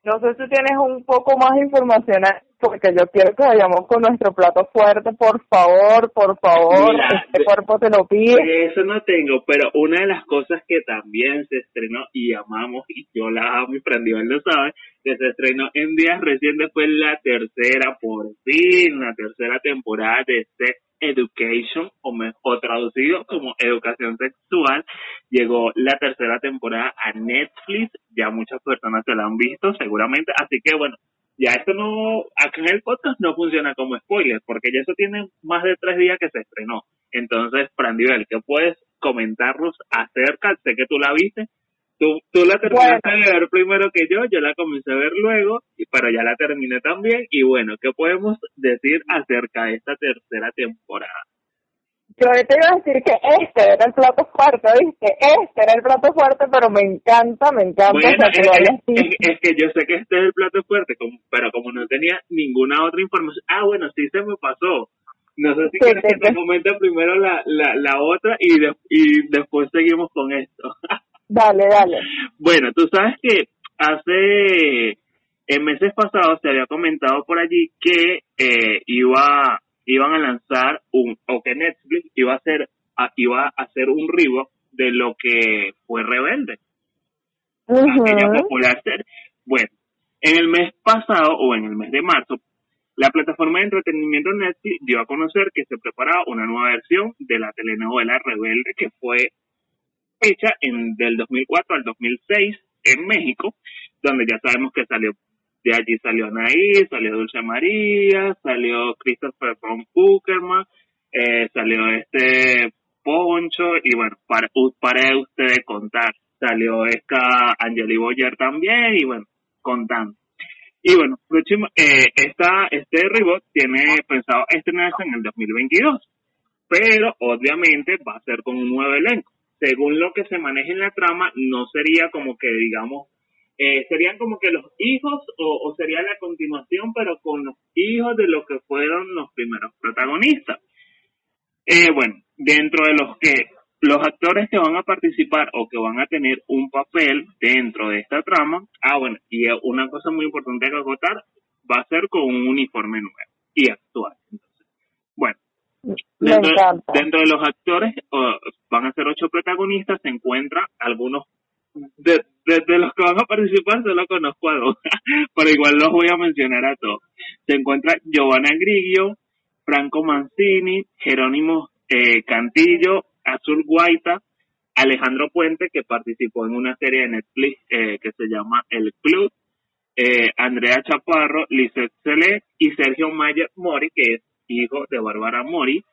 no sé si tienes un poco más de información porque yo quiero que vayamos con nuestro plato fuerte, por favor, por favor, este cuerpo te lo pide. Eso no tengo, pero una de las cosas que también se estrenó y amamos, y yo la amo y él lo sabe, que se estrenó en días recientes fue la tercera, por fin, la tercera temporada de Sex Education, o, o traducido como Educación Sexual, llegó la tercera temporada a Netflix, ya muchas personas se la han visto seguramente, así que bueno, ya esto no, acá en el podcast no funciona como spoiler, porque ya eso tiene más de tres días que se estrenó. Entonces, Prandivel, ¿qué puedes comentarnos acerca? Sé que tú la viste, tú, tú la terminaste de ver primero que yo, yo la comencé a ver luego, pero ya la terminé también. Y bueno, ¿qué podemos decir acerca de esta tercera temporada? Yo te iba a decir que este era el plato fuerte, ¿viste? Este era el plato fuerte, pero me encanta, me encanta. Bueno, es, que yo sé que este es el plato fuerte, pero como no tenía ninguna otra información. Ah, bueno, sí se me pasó. No sé si quieres que te comente primero la, la, la otra y, y después seguimos con esto. dale, dale. Bueno, tú sabes que hace en meses pasados se había comentado por allí que eh, iba iban a lanzar un, o que Netflix iba a hacer, iba a hacer un ribo de lo que fue Rebelde. Aquella popular serie. Bueno, en el mes pasado o en el mes de marzo, la plataforma de entretenimiento Netflix dio a conocer que se preparaba una nueva versión de la telenovela Rebelde que fue hecha en del 2004 al 2006 en México, donde ya sabemos que salió de allí salió Anaí, salió Dulce María, salió Christopher von Puckerman, eh, salió este Poncho, y bueno, para, para ustedes contar, salió esta Angeli Boyer también, y bueno, contando. Y bueno, eh, esta, este reboot tiene pensado estrenarse en el 2022, pero obviamente va a ser con un nuevo elenco. Según lo que se maneja en la trama, no sería como que, digamos, eh, serían como que los hijos o, sería la continuación, pero con los hijos de los que fueron los primeros protagonistas. Eh, bueno, dentro de los que los actores que van a participar o que van a tener un papel dentro de esta trama, ah, bueno, y una cosa muy importante que agotar, va a ser con un uniforme nuevo y actual. Dentro, dentro, de los actores van a ser ocho protagonistas, se encuentran algunos de, de, los que van a participar solo conozco a dos, pero igual los voy a mencionar a todos. Se encuentra Giovanna Grigio, Franco Mancini, Jerónimo eh, Cantillo, Azul Guaita, Alejandro Puente, que participó en una serie de Netflix eh, que se llama El Club, eh, Andrea Chaparro, Lizeth Celé y Sergio Mayer Mori, que es hijo de Bárbara Mori,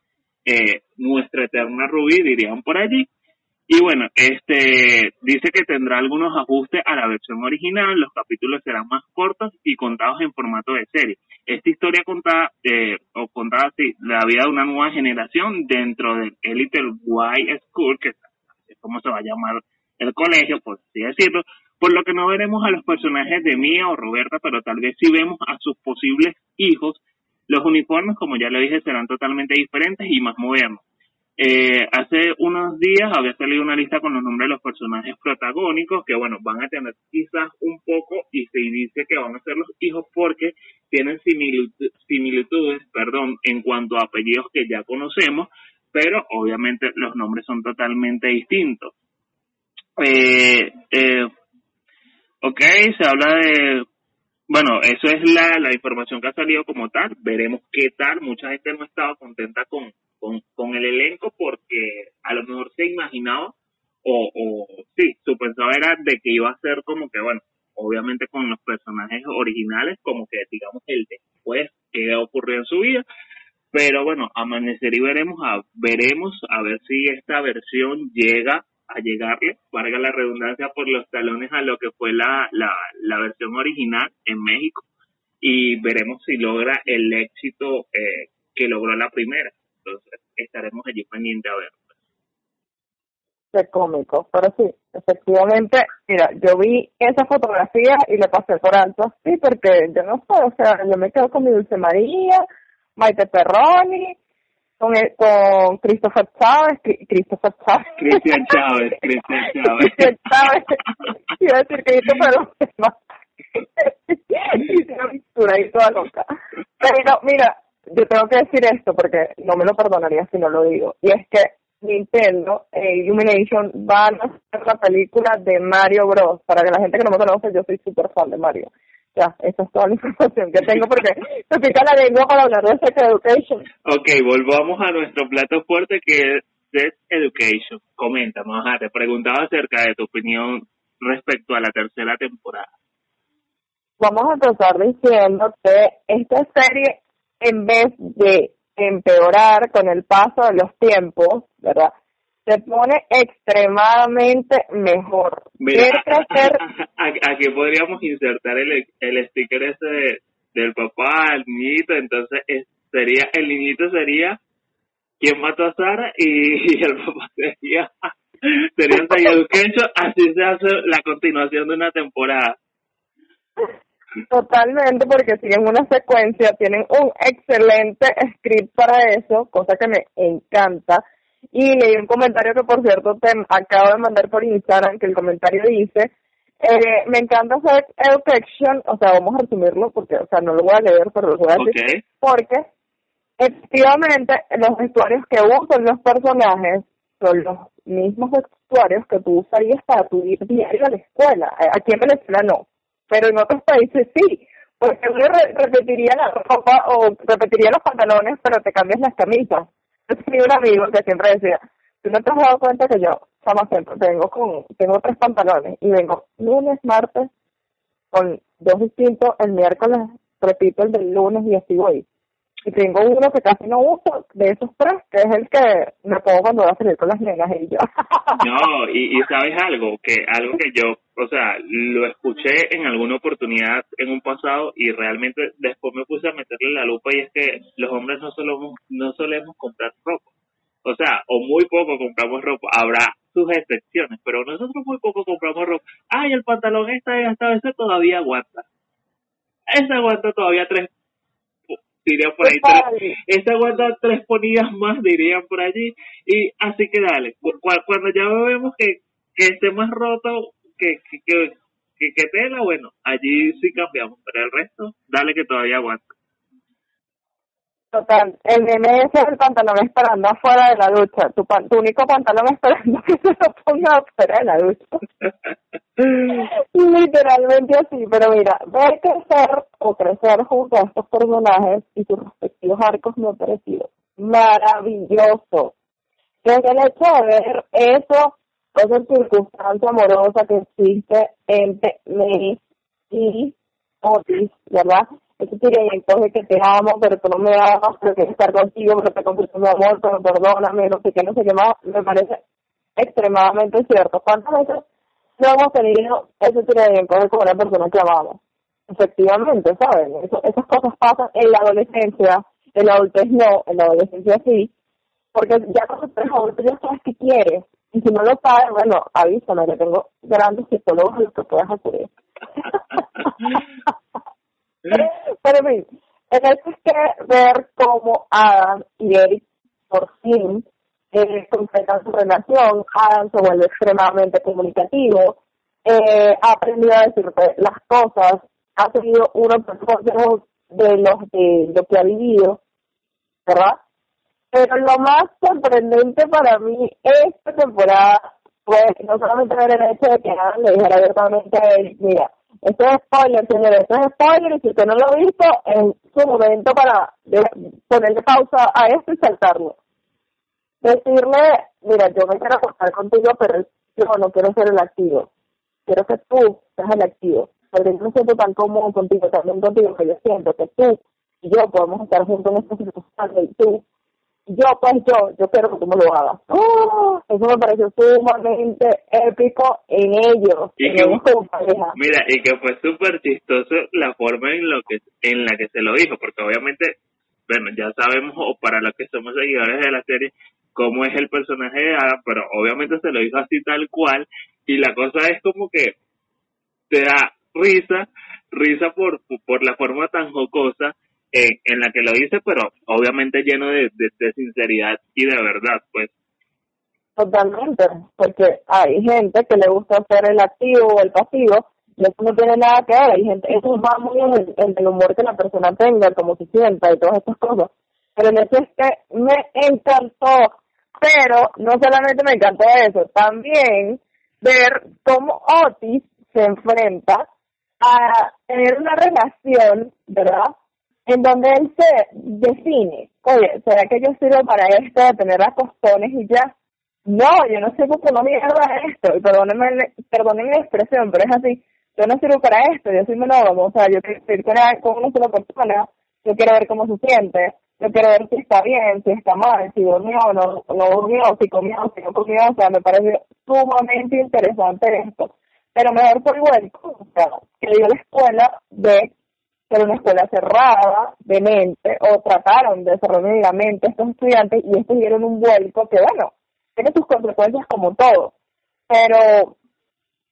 nuestra eterna Rubí, dirían por allí. Y bueno, este dice que tendrá algunos ajustes a la versión original, los capítulos serán más cortos y contados en formato de serie. Esta historia contada, eh, o contada así, la vida de una nueva generación dentro del Elite Y School, que es como se va a llamar el colegio, por así decirlo, por lo que no veremos a los personajes de Mía o Roberta, pero tal vez sí vemos a sus posibles hijos. Los uniformes, como ya le dije, serán totalmente diferentes y más modernos eh, hace unos días había salido una lista con los nombres de los personajes protagónicos que, bueno, van a tener quizás un poco y se dice que van a ser los hijos porque tienen similitudes, perdón, en cuanto a apellidos que ya conocemos, pero obviamente los nombres son totalmente distintos. Eh, eh, ok, se habla de bueno, eso es la, la información que ha salido como tal. Veremos qué tal. Mucha gente no estaba contenta con, con, el elenco porque a lo mejor se imaginaba o, o sí, su pensado era de que iba a ser como que, bueno, obviamente con los personajes originales, como que digamos el después que ocurrió en su vida. Pero bueno, amanecer y veremos a, veremos a ver si esta versión llega a llegarle, valga la redundancia, por los talones a lo que fue la, la, la versión original en México y veremos si logra el éxito eh, que logró la primera. Entonces estaremos allí pendientes a ver. Qué cómico, pero sí, efectivamente, mira, yo vi esa fotografía y le pasé por alto sí, porque yo no sé, o sea, yo me quedo con mi Dulce María, Maite Perroni, con, con Christopher Chávez, Christopher Chávez. Cristian Chávez, Cristian Chávez. Cristian Chávez. Iba a decir Christopher una y toda loca. Pero mira, yo tengo que decir esto porque no me lo perdonaría si no lo digo. Y es que Nintendo e Illumination van a hacer la película de Mario Bros. Para que la gente que no me conoce, yo soy súper fan de Mario. Ya, esa es toda la información que tengo porque se pica la lengua para hablar de Sex Education. Ok, volvamos a nuestro plato fuerte que es Sex Education. Comenta, Maja, te preguntaba acerca de tu opinión respecto a la tercera temporada. Vamos a empezar diciendo que esta serie, en vez de empeorar con el paso de los tiempos, ¿verdad? Se pone extremadamente mejor. Mira, aquí podríamos insertar el, el sticker ese del papá, el niñito, entonces sería, el niñito sería quien mató a Sara y, el papá sería, sería un así se hace la continuación de una temporada. Totalmente, porque siguen una secuencia, tienen un excelente script para eso, cosa que me encanta y leí un comentario que por cierto te acabo de mandar por Instagram, que el comentario dice, eh, me encanta hacer Education, o sea, vamos a resumirlo porque, o sea, no lo voy a leer, pero lo voy a decir, porque efectivamente los vestuarios que usan los personajes son los mismos vestuarios que tú usarías para tu ir diario a la escuela. Eh, aquí en Venezuela no, pero en otros países sí, porque uno repetiría la ropa o repetiría los pantalones, pero te cambias las camisas tenía un amigo que siempre decía, tú no te has dado cuenta que yo, siempre tengo con, tengo tres pantalones y vengo lunes, martes, con dos distintos, el miércoles repito el del lunes y así voy. Y tengo uno que casi no uso de esos tres, que es el que me pongo cuando voy a salir con las nenas y yo. No, y, y sabes algo, que algo que yo, o sea, lo escuché en alguna oportunidad en un pasado y realmente después me puse a meterle la lupa y es que los hombres no solemos, no solemos comprar ropa. O sea, o muy poco compramos ropa. Habrá sus excepciones, pero nosotros muy poco compramos ropa. Ay, el pantalón está hasta ese todavía aguanta. Ese aguanta todavía tres dirían por ahí. Tres, esta aguanta tres ponidas más, dirían por allí. Y así que dale, cuando ya vemos que, que esté más roto que, que, que, que tela, bueno, allí sí cambiamos, pero el resto, dale que todavía aguanta. Total, el meme es el pantalón esperando afuera de la ducha, tu, tu único pantalón esperando que se lo ponga afuera de la ducha. Literalmente así, pero mira, ver crecer o crecer junto a estos personajes y sus respectivos arcos me ha parecido maravilloso. Desde el hecho de ver eso, esa circunstancia amorosa que existe entre Mary y Otis, ¿verdad? Ese tiramiento que te amo, pero tú no me amas, pero quiero estar contigo, pero te convierto mi amor, pero perdóname, no sé qué, no sé qué me parece extremadamente cierto. ¿Cuántas veces no hemos tenido ese tiramiento con una persona que amamos? Efectivamente, ¿saben? Eso, esas cosas pasan en la adolescencia, en la adultez no, en la adolescencia sí, porque ya cuando eres adulto ya sabes qué quieres, y si no lo sabes, bueno, avísame, que tengo grandes psicólogos a los que puedas hacer Pero en fin, el hecho es que ver cómo Adam y Eric por fin eh, su relación, Adam se vuelve extremadamente comunicativo, eh, ha aprendido a decir las cosas, ha tenido uno de los de lo que ha vivido, ¿verdad? Pero lo más sorprendente para mí esta temporada fue no solamente ver el hecho de que Adam le dijera abiertamente a él, mira, esto es spoiler, señores, esto es spoiler, y si usted no lo ha visto, en su momento para ponerle pausa a esto y saltarlo. Decirle, mira, yo me quiero acostar contigo, pero yo no quiero ser el activo. Quiero que tú seas el activo. Porque yo no siento tan cómodo contigo, también contigo, que yo siento que tú y yo podemos estar juntos en esta circunstancia y tú yo, pues yo, yo quiero que tú me lo hagas. ¡Oh! Eso me pareció sumamente épico en ellos. Y que, mira, y que fue súper chistoso la forma en lo que en la que se lo dijo, porque obviamente, bueno, ya sabemos, o para los que somos seguidores de la serie, cómo es el personaje de Adam, pero obviamente se lo dijo así tal cual, y la cosa es como que te da risa, risa por, por la forma tan jocosa en la que lo dice, pero obviamente lleno de, sinceridad y de verdad, pues. Totalmente, porque hay gente que le gusta ser el activo o el pasivo, y eso no tiene nada que ver, hay gente, eso va muy en el, humor que la persona tenga, cómo se sienta y todas estas cosas. Pero el hecho es que me encantó, pero no solamente me encantó eso, también ver cómo Otis se enfrenta a tener una relación, ¿verdad? En donde él se define, oye, ¿será que yo sirvo para esto, de tener las costones y ya? No, yo no qué no mierda esto, y perdónenme, perdónenme la expresión, pero es así, yo no sirvo para esto, yo soy monógamo, o sea, yo quiero ir con, una sola persona, yo quiero ver cómo se siente, yo quiero ver si está bien, si está mal, si durmió o no, no durmió, si comió, si no comió, o sea, me parece sumamente interesante esto. Pero mejor por igual, que dio la escuela de era una escuela cerrada de mente, o trataron de cerrar la a estos estudiantes y estos dieron un vuelco que, bueno, tiene sus consecuencias como todo. Pero,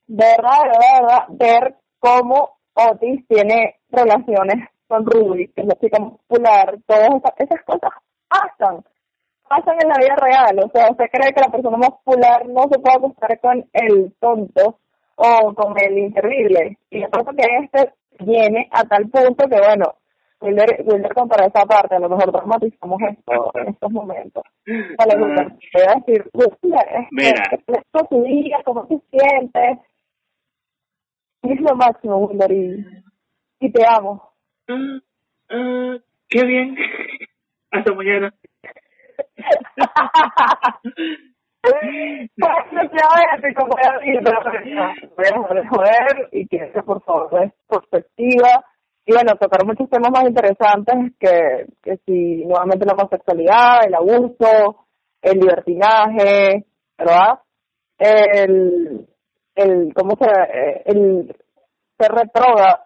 de verdad, de verdad, ver cómo Otis tiene relaciones con Ruby, que es la chica popular, todas esas, cosas pasan, pasan en la vida real. O sea, usted cree que la persona más popular no se puede acostar con el tonto o con el inservible. Y lo que este viene a tal punto que, bueno, Wilder, Wilder compara esa parte, a lo mejor dramatizamos esto en estos momentos. Vale, Wilder, te voy a decir, Mira. esto tu día, cómo te sientes. Es lo máximo, Wilder, y, y te amo. Uh, uh, qué bien. Hasta mañana. Pues ya como voy a joder y que por favor es perspectiva y bueno tocar muchos temas más interesantes que, que si nuevamente la homosexualidad, el abuso, el libertinaje, ¿verdad? El, el, ¿cómo se, el ser retrógrado,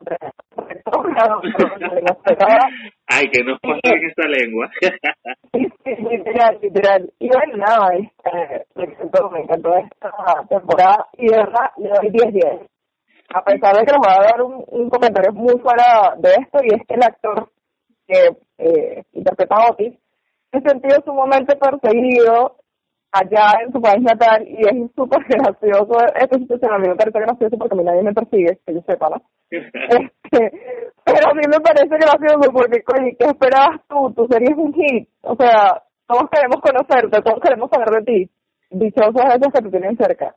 Ay, que nos pasa en esta lengua. literal, literal. Y bueno, nada, este, me encantó, me encantó esta temporada y de verdad le doy 10-10. A pesar de que nos va a dar un, un comentario muy fuera de esto, y es que el actor que eh, interpreta a Otis se sentido sumamente perseguido allá en su país natal y es súper gracioso. Situación a mí me parece gracioso porque a mí nadie me persigue, que yo sepa, ¿no? este, pero a mí me parece gracioso porque, oye, ¿qué esperabas tú? Tú serías un hit. O sea, todos queremos conocerte, todos queremos saber de ti. Dichosos esos que te tienen cerca.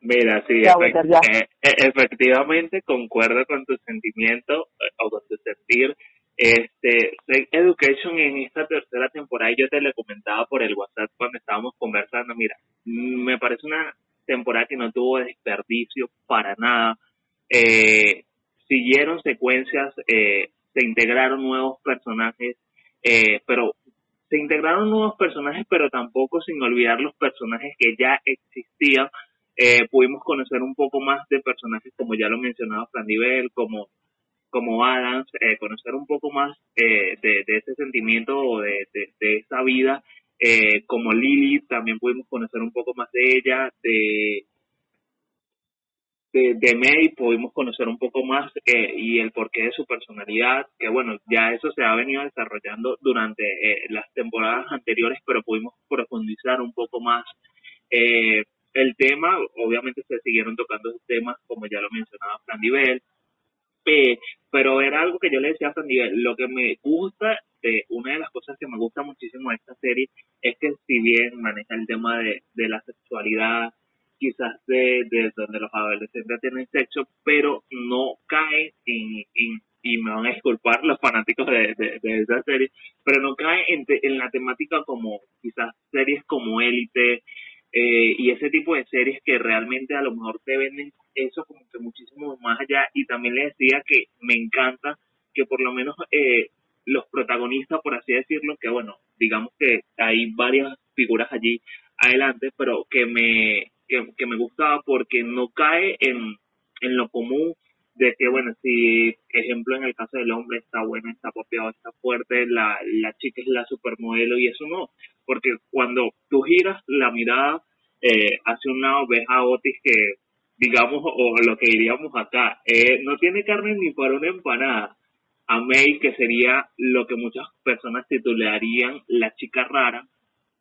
Mira, sí, eh, eh, efectivamente concuerdo con tu sentimiento eh, o con tu sentir este, Education en esta tercera temporada, yo te lo comentaba por el WhatsApp cuando estábamos conversando, mira, me parece una temporada que no tuvo desperdicio para nada. Eh, siguieron secuencias, eh, se integraron nuevos personajes, eh, pero se integraron nuevos personajes, pero tampoco sin olvidar los personajes que ya existían. Eh, pudimos conocer un poco más de personajes como ya lo mencionaba Fran Nivel, como como Adams, eh, conocer un poco más eh, de, ese sentimiento o de, de, esa vida, eh, como Lily, también pudimos conocer un poco más de ella, de de, de May pudimos conocer un poco más eh, y el porqué de su personalidad, que bueno, ya eso se ha venido desarrollando durante las temporadas anteriores, pero pudimos profundizar un poco más el tema, obviamente se siguieron tocando temas como ya lo mencionaba Fran Nivel, pero era algo que yo le decía a Nivel, lo que me gusta, de una de las cosas que me gusta muchísimo de esta serie es que si bien maneja el tema de, de la sexualidad, quizás de, de donde los adolescentes tienen sexo, pero no cae en, y me van a disculpar los fanáticos de, de, esa serie, pero no cae en, en, la temática como quizás series como Élite eh, y ese tipo de series que realmente a lo mejor te venden eso como que muchísimo más allá. Y también les decía que me encanta que por lo menos eh, los protagonistas, por así decirlo, que bueno, digamos que hay varias figuras allí adelante, pero que me que, me gustaba porque no cae en, en lo común de que, bueno, si, ejemplo, en el caso del hombre está bueno, está copiado, está fuerte, la, la chica es la supermodelo y eso no, porque cuando tú giras la mirada eh, hacia un lado, ves a Otis que, digamos, o lo que diríamos acá, eh, no tiene carne ni para una empanada. A May, que sería lo que muchas personas titularían la chica rara,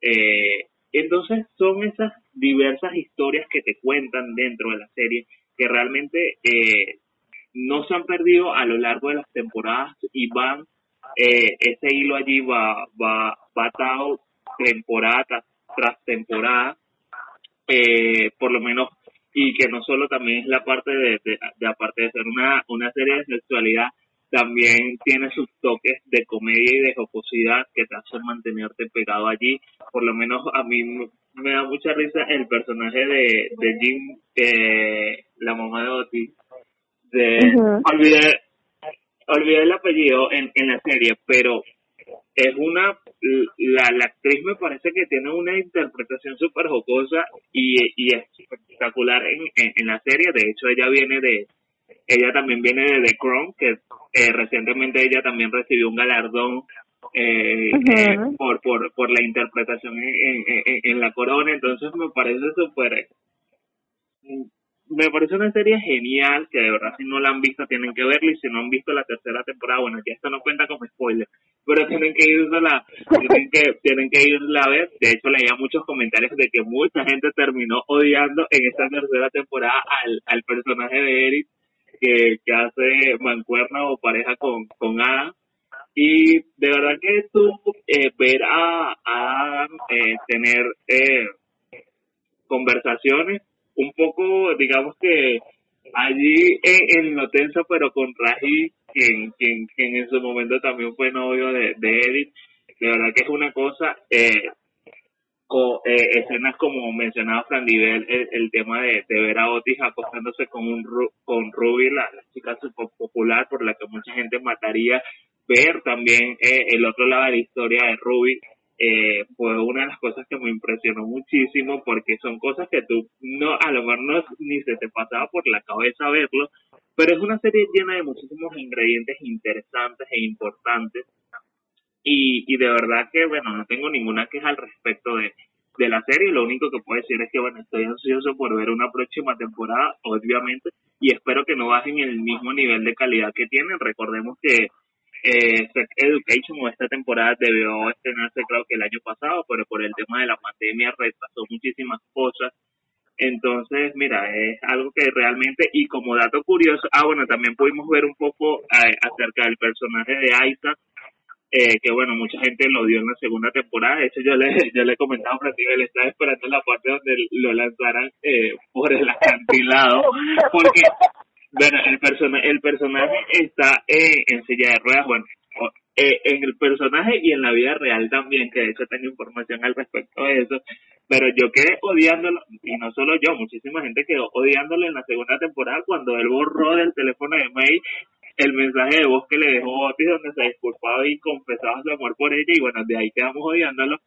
eh, entonces son esas diversas historias que te cuentan dentro de la serie que realmente eh, no se han perdido a lo largo de las temporadas y van, eh, ese hilo allí va, va, va atado temporada tras, temporada, eh, por lo menos, y que no solo también es la parte de, de, aparte de ser una, una serie de sexualidad, también tiene sus toques de comedia y de jocosidad que te hacen mantenerte pegado allí. Por lo menos a mí me da mucha risa el personaje de, de Jim, eh, la mamá de Otis. De, olvidé, olvidé el apellido en, en la serie, pero es una la, la actriz me parece que tiene una interpretación súper jocosa y, y espectacular en, en, la serie. De hecho ella viene de ella también viene de The Crown, que eh, recientemente ella también recibió un galardón eh, eh, por, por, por la interpretación en, en, la corona, entonces me parece súper... Me parece una serie genial, que de verdad si no la han visto tienen que verla y si no han visto la tercera temporada, bueno, ya esto no cuenta como spoiler, pero tienen que irla, tienen que, tienen que irla a ver. De hecho, leía muchos comentarios de que mucha gente terminó odiando en esta tercera temporada al, al personaje de Eric que, que hace mancuerna o pareja con, con Adam. Y de verdad que tú eh, ver a, Adam eh, tener eh, conversaciones un poco, digamos que allí en, en lo tenso, pero con Raji, quien, quien, quien en su momento también fue novio de, de Edith, de verdad que es una cosa eh, eh, escenas como mencionaba Fran Divel, el, tema de, ver a Otis acostándose con un con Ruby, la, chica super popular por la que mucha gente mataría, ver también eh, el otro lado de la historia de Ruby, eh, fue una de las cosas que me impresionó muchísimo porque son cosas que tú no, a lo mejor no, ni se te pasaba por la cabeza verlo, pero es una serie llena de muchísimos ingredientes interesantes e importantes y, y de verdad que, bueno, no tengo ninguna queja al respecto de, de la serie. Lo único que puedo decir es que, bueno, estoy ansioso por ver una próxima temporada, obviamente, y espero que no bajen el mismo nivel de calidad que tienen. Recordemos que eh, Education o esta temporada debió estrenarse, creo que el año pasado, pero por el tema de la pandemia retrasó muchísimas cosas. Entonces, mira, es algo que realmente, y como dato curioso, ah, bueno, también pudimos ver un poco eh, acerca del personaje de Isaac, eh, que bueno, mucha gente lo dio en la segunda temporada. De hecho, yo le, yo le comentaba a Francisco, estaba esperando la parte donde lo lanzaran eh, por el acantilado, porque, bueno, el, persona, el personaje está eh, en silla de ruedas, bueno, eh, en el personaje y en la vida real también, que de hecho tengo información al respecto de eso, pero yo quedé odiándolo, y no solo yo, muchísima gente quedó odiándolo en la segunda temporada cuando él borró del teléfono de May el mensaje de voz que le dejó Otis donde se disculpaba y confesaba su amor por ella y bueno, de ahí quedamos odiándolo,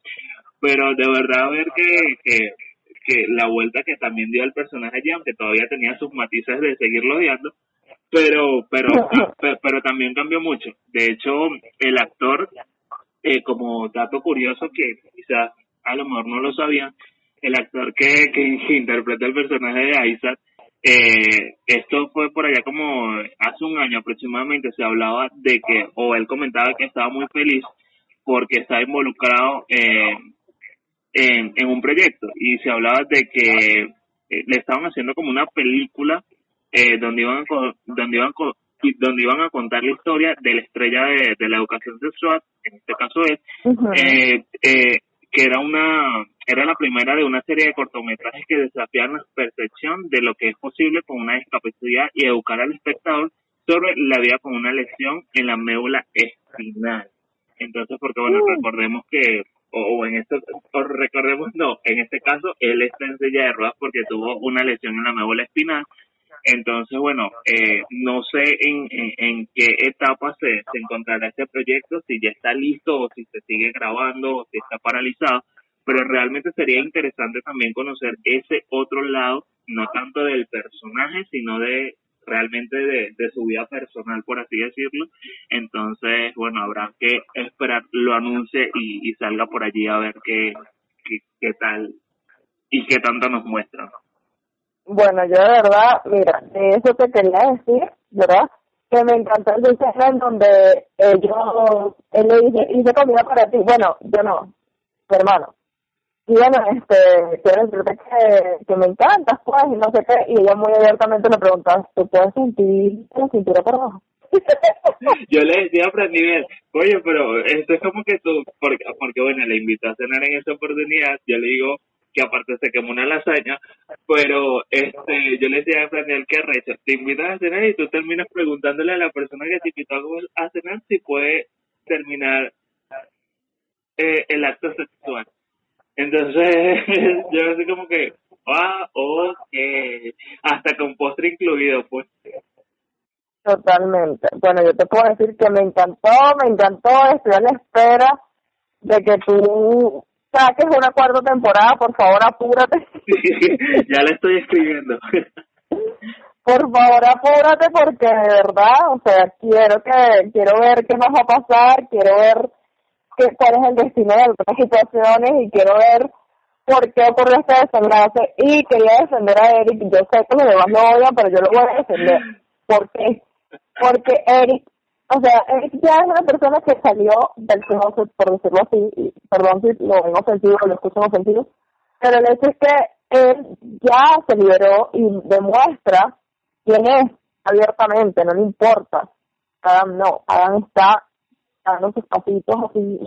pero de verdad ver que, que, que la vuelta que también dio el personaje allí, aunque todavía tenía sus matices de seguirlo odiando, pero, pero, pero, también cambió mucho. De hecho, el actor, eh, como dato curioso que quizás a lo mejor no lo sabían, el actor que, que interpreta el personaje de Isaac eh, esto fue por allá como hace un año aproximadamente, se hablaba de que, o él comentaba que estaba muy feliz porque está involucrado en, en un proyecto. Y se hablaba de que eh, le estaban haciendo como una película eh, donde iban a, donde iban donde iban a contar la historia de la estrella de, la educación sexual, en este caso es, eh, eh, que era una era la primera de una serie de cortometrajes que desafían la percepción de lo que es posible con una discapacidad y educar al espectador sobre la vida con una lesión en la médula espinal. Entonces, porque bueno, recordemos que, o, en esto, o recordemos, no, en este caso, él está en silla de ruedas porque tuvo una lesión en la médula espinal. Entonces, bueno, eh, no sé en, en, qué etapa se, se encontrará este proyecto, si ya está listo o si se sigue grabando o si está paralizado, pero realmente sería interesante también conocer ese otro lado, no tanto del personaje, sino de realmente de, de su vida personal, por así decirlo. Entonces, bueno, habrá que esperar lo anuncie y, salga por allí a ver qué, qué, tal y qué tanto nos muestra. Bueno, yo de verdad, mira, de eso te quería decir, ¿verdad? Que me encantó el escena en donde ellos, él le dice, hice comida para ti. Bueno, yo no, hermano. Y bueno, este, quiero decirte que, que me encantas, pues, y no sé qué. Y ella muy abiertamente le pregunta, ¿tú puedes sentir la cintura por abajo? yo le decía a Fran oye, pero esto es como que tú, porque, porque bueno, le invito a cenar en esa oportunidad, yo le digo, que aparte se quemó una lasaña, pero este yo le decía a Daniel que recha, te invitas a cenar y tú terminas preguntándole a la persona que te invitó a cenar si puede terminar eh, el acto sexual. Entonces, yo así como que, ah, ok, hasta con postre incluido, pues. Totalmente. Bueno, yo te puedo decir que me encantó, me encantó, estoy a la espera de que tú saques una cuarta temporada, por favor, apúrate. ya la estoy escribiendo. por favor, apúrate porque de verdad, o sea, quiero que quiero ver qué más va a pasar, quiero ver cuál es el destino de otras situaciones y quiero ver por qué ocurrió este desenlace y quería defender a Eric. Yo sé que los demás lo odian, pero yo lo voy a defender. ¿Por qué? Porque Eric o sea, él ya es una persona que salió del closet, por decirlo así, y perdón si lo ven ofensivo lo escuchan ofensivo, pero el hecho es que él ya se liberó y demuestra quién es abiertamente, no le importa. Adam no, Adam está dando sus pasitos así,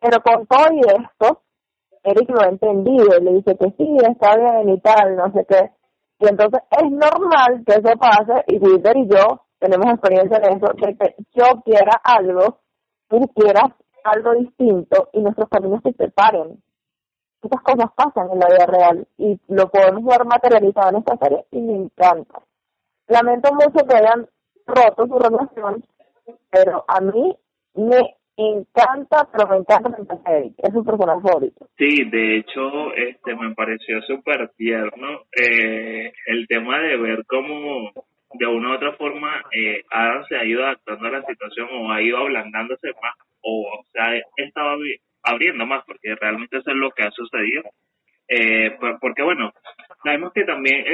pero con todo y esto, Eric lo ha entendido, le dice que sí, está bien y tal, no sé qué. Y entonces es normal que eso pase y Wilder y yo tenemos experiencia en eso, de que yo quiera algo, tú quieras algo distinto y nuestros caminos se separen. Estas cosas pasan en la vida real y lo podemos ver materializado en esta serie y me encanta. Lamento mucho que hayan roto su relación, pero a mí me encanta, pero me encanta, Es un personaje favorito. Sí, de hecho, este me pareció súper tierno eh, el tema de ver cómo de una u otra forma eh, Adam se ha ido adaptando a la situación o ha ido ablandándose más o, se ha estado abriendo más porque realmente eso es lo que ha sucedido eh, porque bueno sabemos que también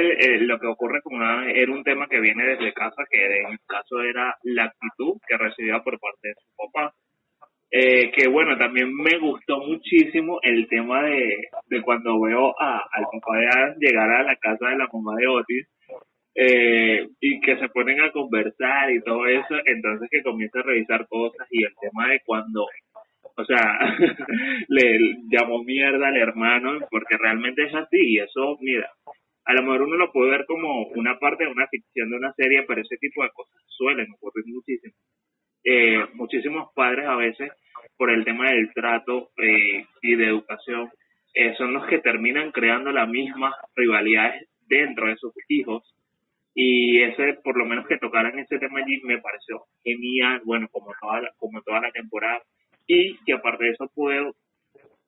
lo que ocurre con Adam era un tema que viene desde casa que en el caso era la actitud que recibía por parte de su papá. Eh, que bueno, también me gustó muchísimo el tema de, de cuando veo a, al papá de Adam llegar a la casa de la mamá de Otis eh, y que se ponen a conversar y todo eso, entonces que comienza a revisar cosas y el tema de cuando, o sea, le llamó mierda al hermano, porque realmente es así y eso, mira, a lo mejor uno lo puede ver como una parte de una ficción de una serie, pero ese tipo de cosas suelen ocurrir muchísimo. Eh, muchísimos padres a veces, por el tema del trato eh, y de educación, eh, son los que terminan creando las mismas rivalidades dentro de sus hijos y ese por lo menos que tocaran ese tema allí me pareció genial bueno como toda la, como toda la temporada y que aparte de eso puedo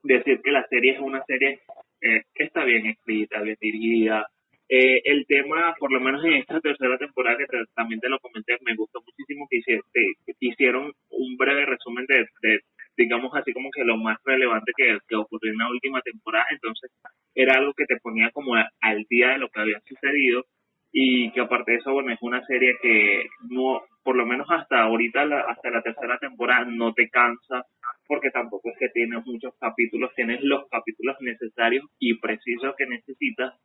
decir que la serie es una serie eh, que está bien escrita bien dirigida. Eh, el tema por lo menos en esta tercera temporada que también te lo comenté me gustó muchísimo que hicieron un breve resumen de, digamos así como que lo más relevante que, que ocurrió en la última temporada. Entonces era algo que te ponía como al día de lo que había sucedido. Y que aparte de eso, bueno, es una serie que no, por lo menos hasta ahorita, hasta la tercera temporada, no te cansa, porque tampoco es que tienes muchos capítulos, tienes los capítulos necesarios y precisos que necesitas,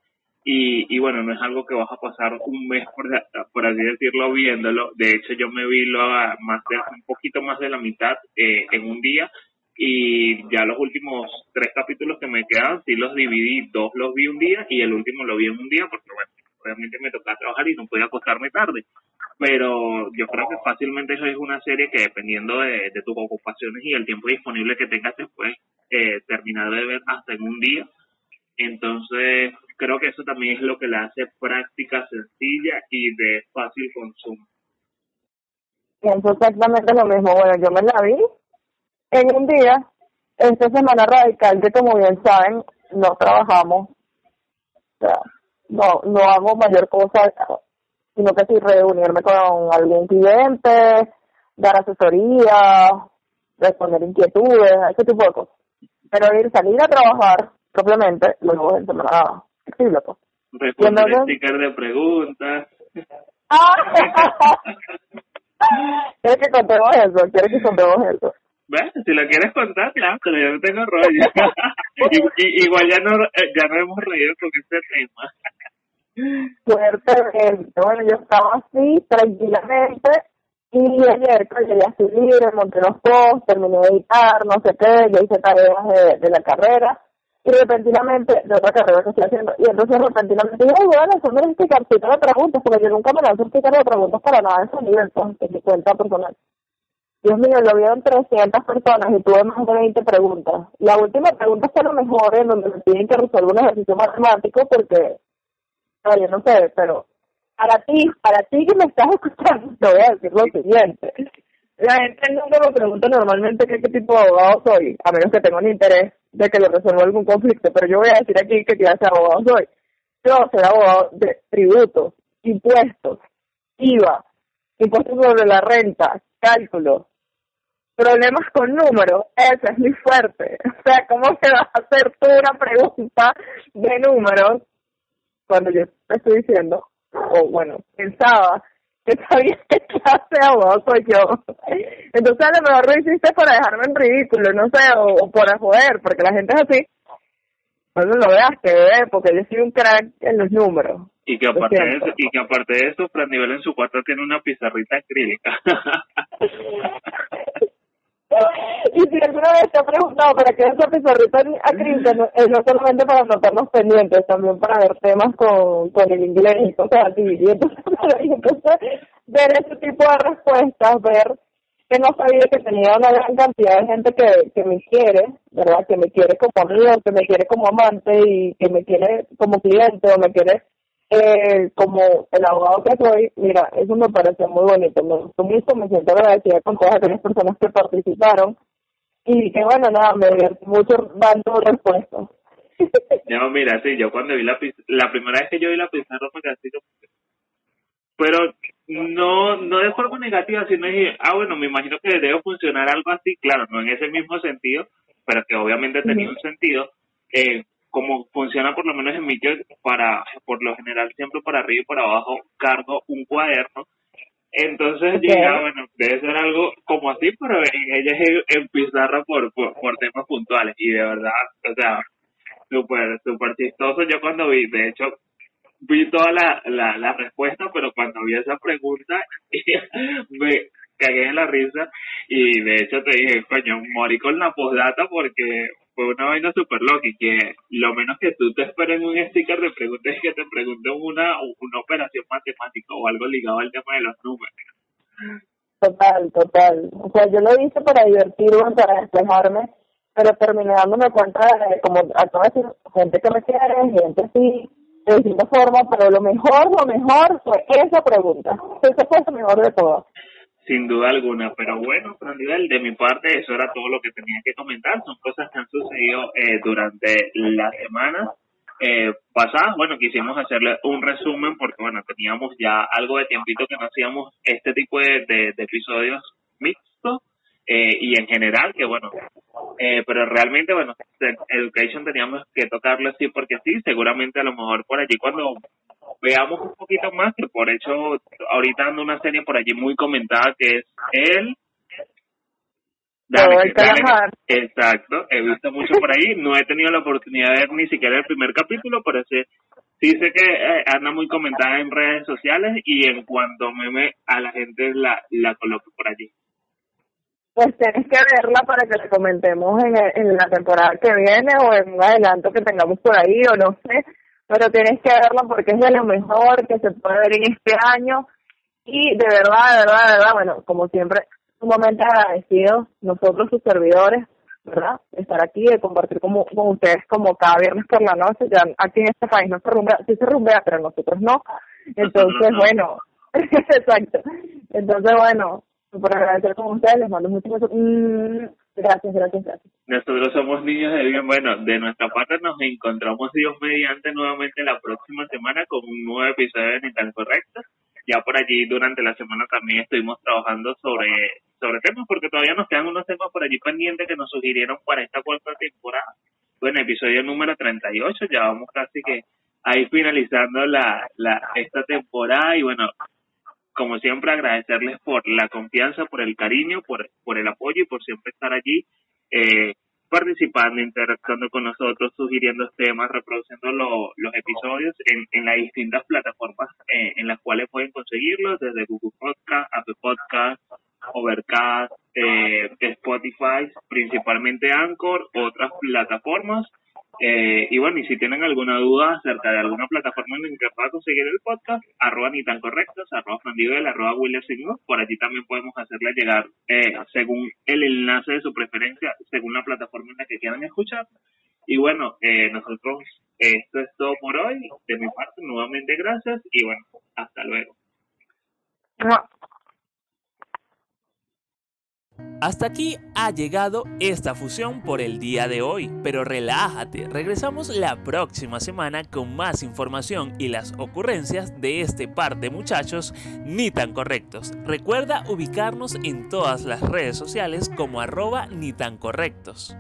y, y bueno, no es algo que vas a pasar un mes, por, por así decirlo, viéndolo, de hecho yo me vi lo más de, un poquito más de la mitad eh, en un día, y ya los últimos tres capítulos que me quedan, sí los dividí, dos los vi un día y el último lo vi en un día porque bueno, obviamente me tocaba trabajar y no podía acostarme tarde. Pero yo creo que fácilmente eso es una serie que dependiendo de, tus ocupaciones y el tiempo disponible que tengas después, eh, terminar de ver hasta en un día. Entonces, creo que eso también es lo que la hace práctica, sencilla y de fácil consumo. Pienso exactamente lo mismo. Bueno, yo me la vi en un día, esta semana radical, que como bien saben, no trabajamos. No, no hago mayor cosa, sino que sí reunirme con algún cliente, dar asesoría, responder inquietudes, ese tipo de cosas. Pero ir salir a trabajar propiamente, luego en semana flexible, pues. Responder sticker de preguntas. ¿Quieres que contemos eso? ¿Quieres que contemos eso? Bueno, si lo quieres contar, claro, pero yo no tengo rollo. igual ya no, eh, ya no hemos reído con este tema. Fuertemente. Bueno, yo estaba así, tranquilamente, y ayer pues llegué a subir, monté los posts, terminé de editar, no sé qué, yo hice tareas de, de la carrera, y repentinamente, de otra carrera que estoy haciendo, y entonces repentinamente dije, bueno, eso me explicar si de preguntas, porque yo nunca me lanzo a explicar de preguntas para nada en ese nivel, pues, en mi cuenta personal. Dios mío, lo vieron 300 personas y tuve más de 20 preguntas. La última pregunta fue lo mejor, en donde me piden que resuelva un ejercicio matemático, porque yo no sé, pero para ti, para ti que me estás escuchando, te voy a decir lo siguiente. La gente nunca me pregunta normalmente qué, tipo de abogado soy, a menos que tenga un interés de que le resuelva algún conflicto, pero yo voy a decir aquí qué clase de abogado soy. Yo soy abogado de tributos, impuestos, IVA, impuestos sobre la renta, cálculo, problemas con números, eso es muy fuerte. O sea, ¿cómo se va a hacer tú una pregunta de números cuando yo estoy diciendo, o bueno, pensaba que sabía qué clase de abogado soy yo. Entonces a lo mejor lo hiciste para dejarme en ridículo, no sé, o, o por joder, porque la gente es así. No lo veas, que bebé, porque yo soy un crack en los números. Y que aparte de eso, y que aparte de eso, Fran Nivel en su cuarto tiene una pizarrita acrílica. y si alguna vez te ha preguntado para qué esa pizarrita acrílica, no, es no solamente para anotar los pendientes, también para ver temas con, con el inglés y cosas así. Y entonces, ver ese tipo de respuestas, ver que no sabía que tenía una gran cantidad de gente que, que me quiere, ¿verdad? Que me quiere como amigo, que me quiere como amante y que me quiere como cliente o me quiere eh, como el abogado que soy, mira, eso me parece muy bonito, me gustó mucho, me siento agradecida con todas aquellas personas que participaron. Y que bueno, nada, me divertí mucho dando respuestas. no, mira, sí, yo cuando vi la la primera vez que yo vi la pizarra quedé así pero no no de forma negativa, sino dije, ah, bueno, me imagino que debe funcionar algo así, claro, no en ese mismo sentido, pero que obviamente tenía un sentido, eh, como funciona por lo menos en mi para, por lo general siempre para arriba y para abajo cargo un cuaderno. Entonces llega, bueno, debe ser algo como así, pero en ella es en pizarra por, por, temas puntuales. Y de verdad, o sea, súper, súper chistoso. Yo cuando vi, de hecho, vi toda la, la, la respuesta, pero cuando vi esa pregunta, me cagué en la risa. Y de hecho te dije, coño, morí con la postdata porque fue una vaina súper loca y que lo menos que tú te esperes en un sticker de preguntas es que te pregunten una, una operación matemática o algo ligado al tema de los números. Total, total. O sea, yo lo hice para divertirme, para despejarme, pero terminé dándome cuenta de, como de decir, gente que me quiere, gente sí, de distintas formas, pero lo mejor, lo mejor fue esa pregunta. Esa fue lo mejor de todo sin duda alguna. Pero bueno, nivel de mi parte, eso era todo lo que tenía que comentar. Son cosas que han sucedido eh, durante la semana eh, pasada. Bueno, quisimos hacerle un resumen porque, bueno, teníamos ya algo de tiempito que no hacíamos este tipo de, de, episodios mixtos. Eh, y en general, que bueno, eh, pero realmente, bueno, Education teníamos que tocarlo así porque sí, seguramente a lo mejor por allí cuando veamos un poquito más, que por hecho ahorita ando una serie por allí muy comentada que es él. exacto, he visto mucho por ahí, no he tenido la oportunidad de ver ni siquiera el primer capítulo, pero sí, sí sé que eh, anda muy comentada en redes sociales y en cuanto me a la gente la, la coloque por allí pues tienes que verla para que te comentemos en, en la temporada que viene o en un adelanto que tengamos por ahí o no sé, pero tienes que verla porque es de lo mejor que se puede ver en este año. Y de verdad, de verdad, de verdad, bueno, como siempre, sumamente agradecidos nosotros sus servidores, ¿verdad? De estar aquí, de compartir con, con ustedes como cada viernes por la noche, ya aquí en este país no se rumbea, sí se rumbea, pero nosotros no, entonces bueno, exacto, entonces bueno, por agradecer con ustedes, les mando muchos mm, gracias, gracias, gracias. Nosotros somos niños de bien. Bueno, de nuestra parte nos encontramos Dios mediante nuevamente la próxima semana con un nuevo episodio de Ni tan Correcto. Ya por allí durante la semana también estuvimos trabajando sobre sobre temas porque todavía nos quedan unos temas por allí pendientes que nos sugirieron para esta cuarta temporada. Bueno, episodio número 38, ya vamos casi que ahí finalizando la, la esta temporada y bueno, como siempre, agradecerles por la confianza, por el cariño, por, por el apoyo y por siempre estar allí eh, participando, interactuando con nosotros, sugiriendo temas, reproduciendo los episodios en, en las distintas plataformas eh, en las cuales pueden conseguirlos, desde Google Podcast, Apple Podcast, Overcast, eh, Spotify, principalmente Anchor, otras plataformas eh, y bueno, y si tienen alguna duda acerca de alguna plataforma en la que pueda conseguir el podcast, arroba ni tan correctos, arroba Fandivel, arroba William por allí también podemos hacerle llegar eh, según el enlace de su preferencia, según la plataforma en la que quieran escuchar. Y bueno, eh, nosotros, esto es todo por hoy. De mi parte, nuevamente gracias y bueno, hasta luego. Hasta aquí ha llegado esta fusión por el día de hoy, pero relájate, regresamos la próxima semana con más información y las ocurrencias de este par de muchachos ni tan correctos. Recuerda ubicarnos en todas las redes sociales como arroba ni tan correctos.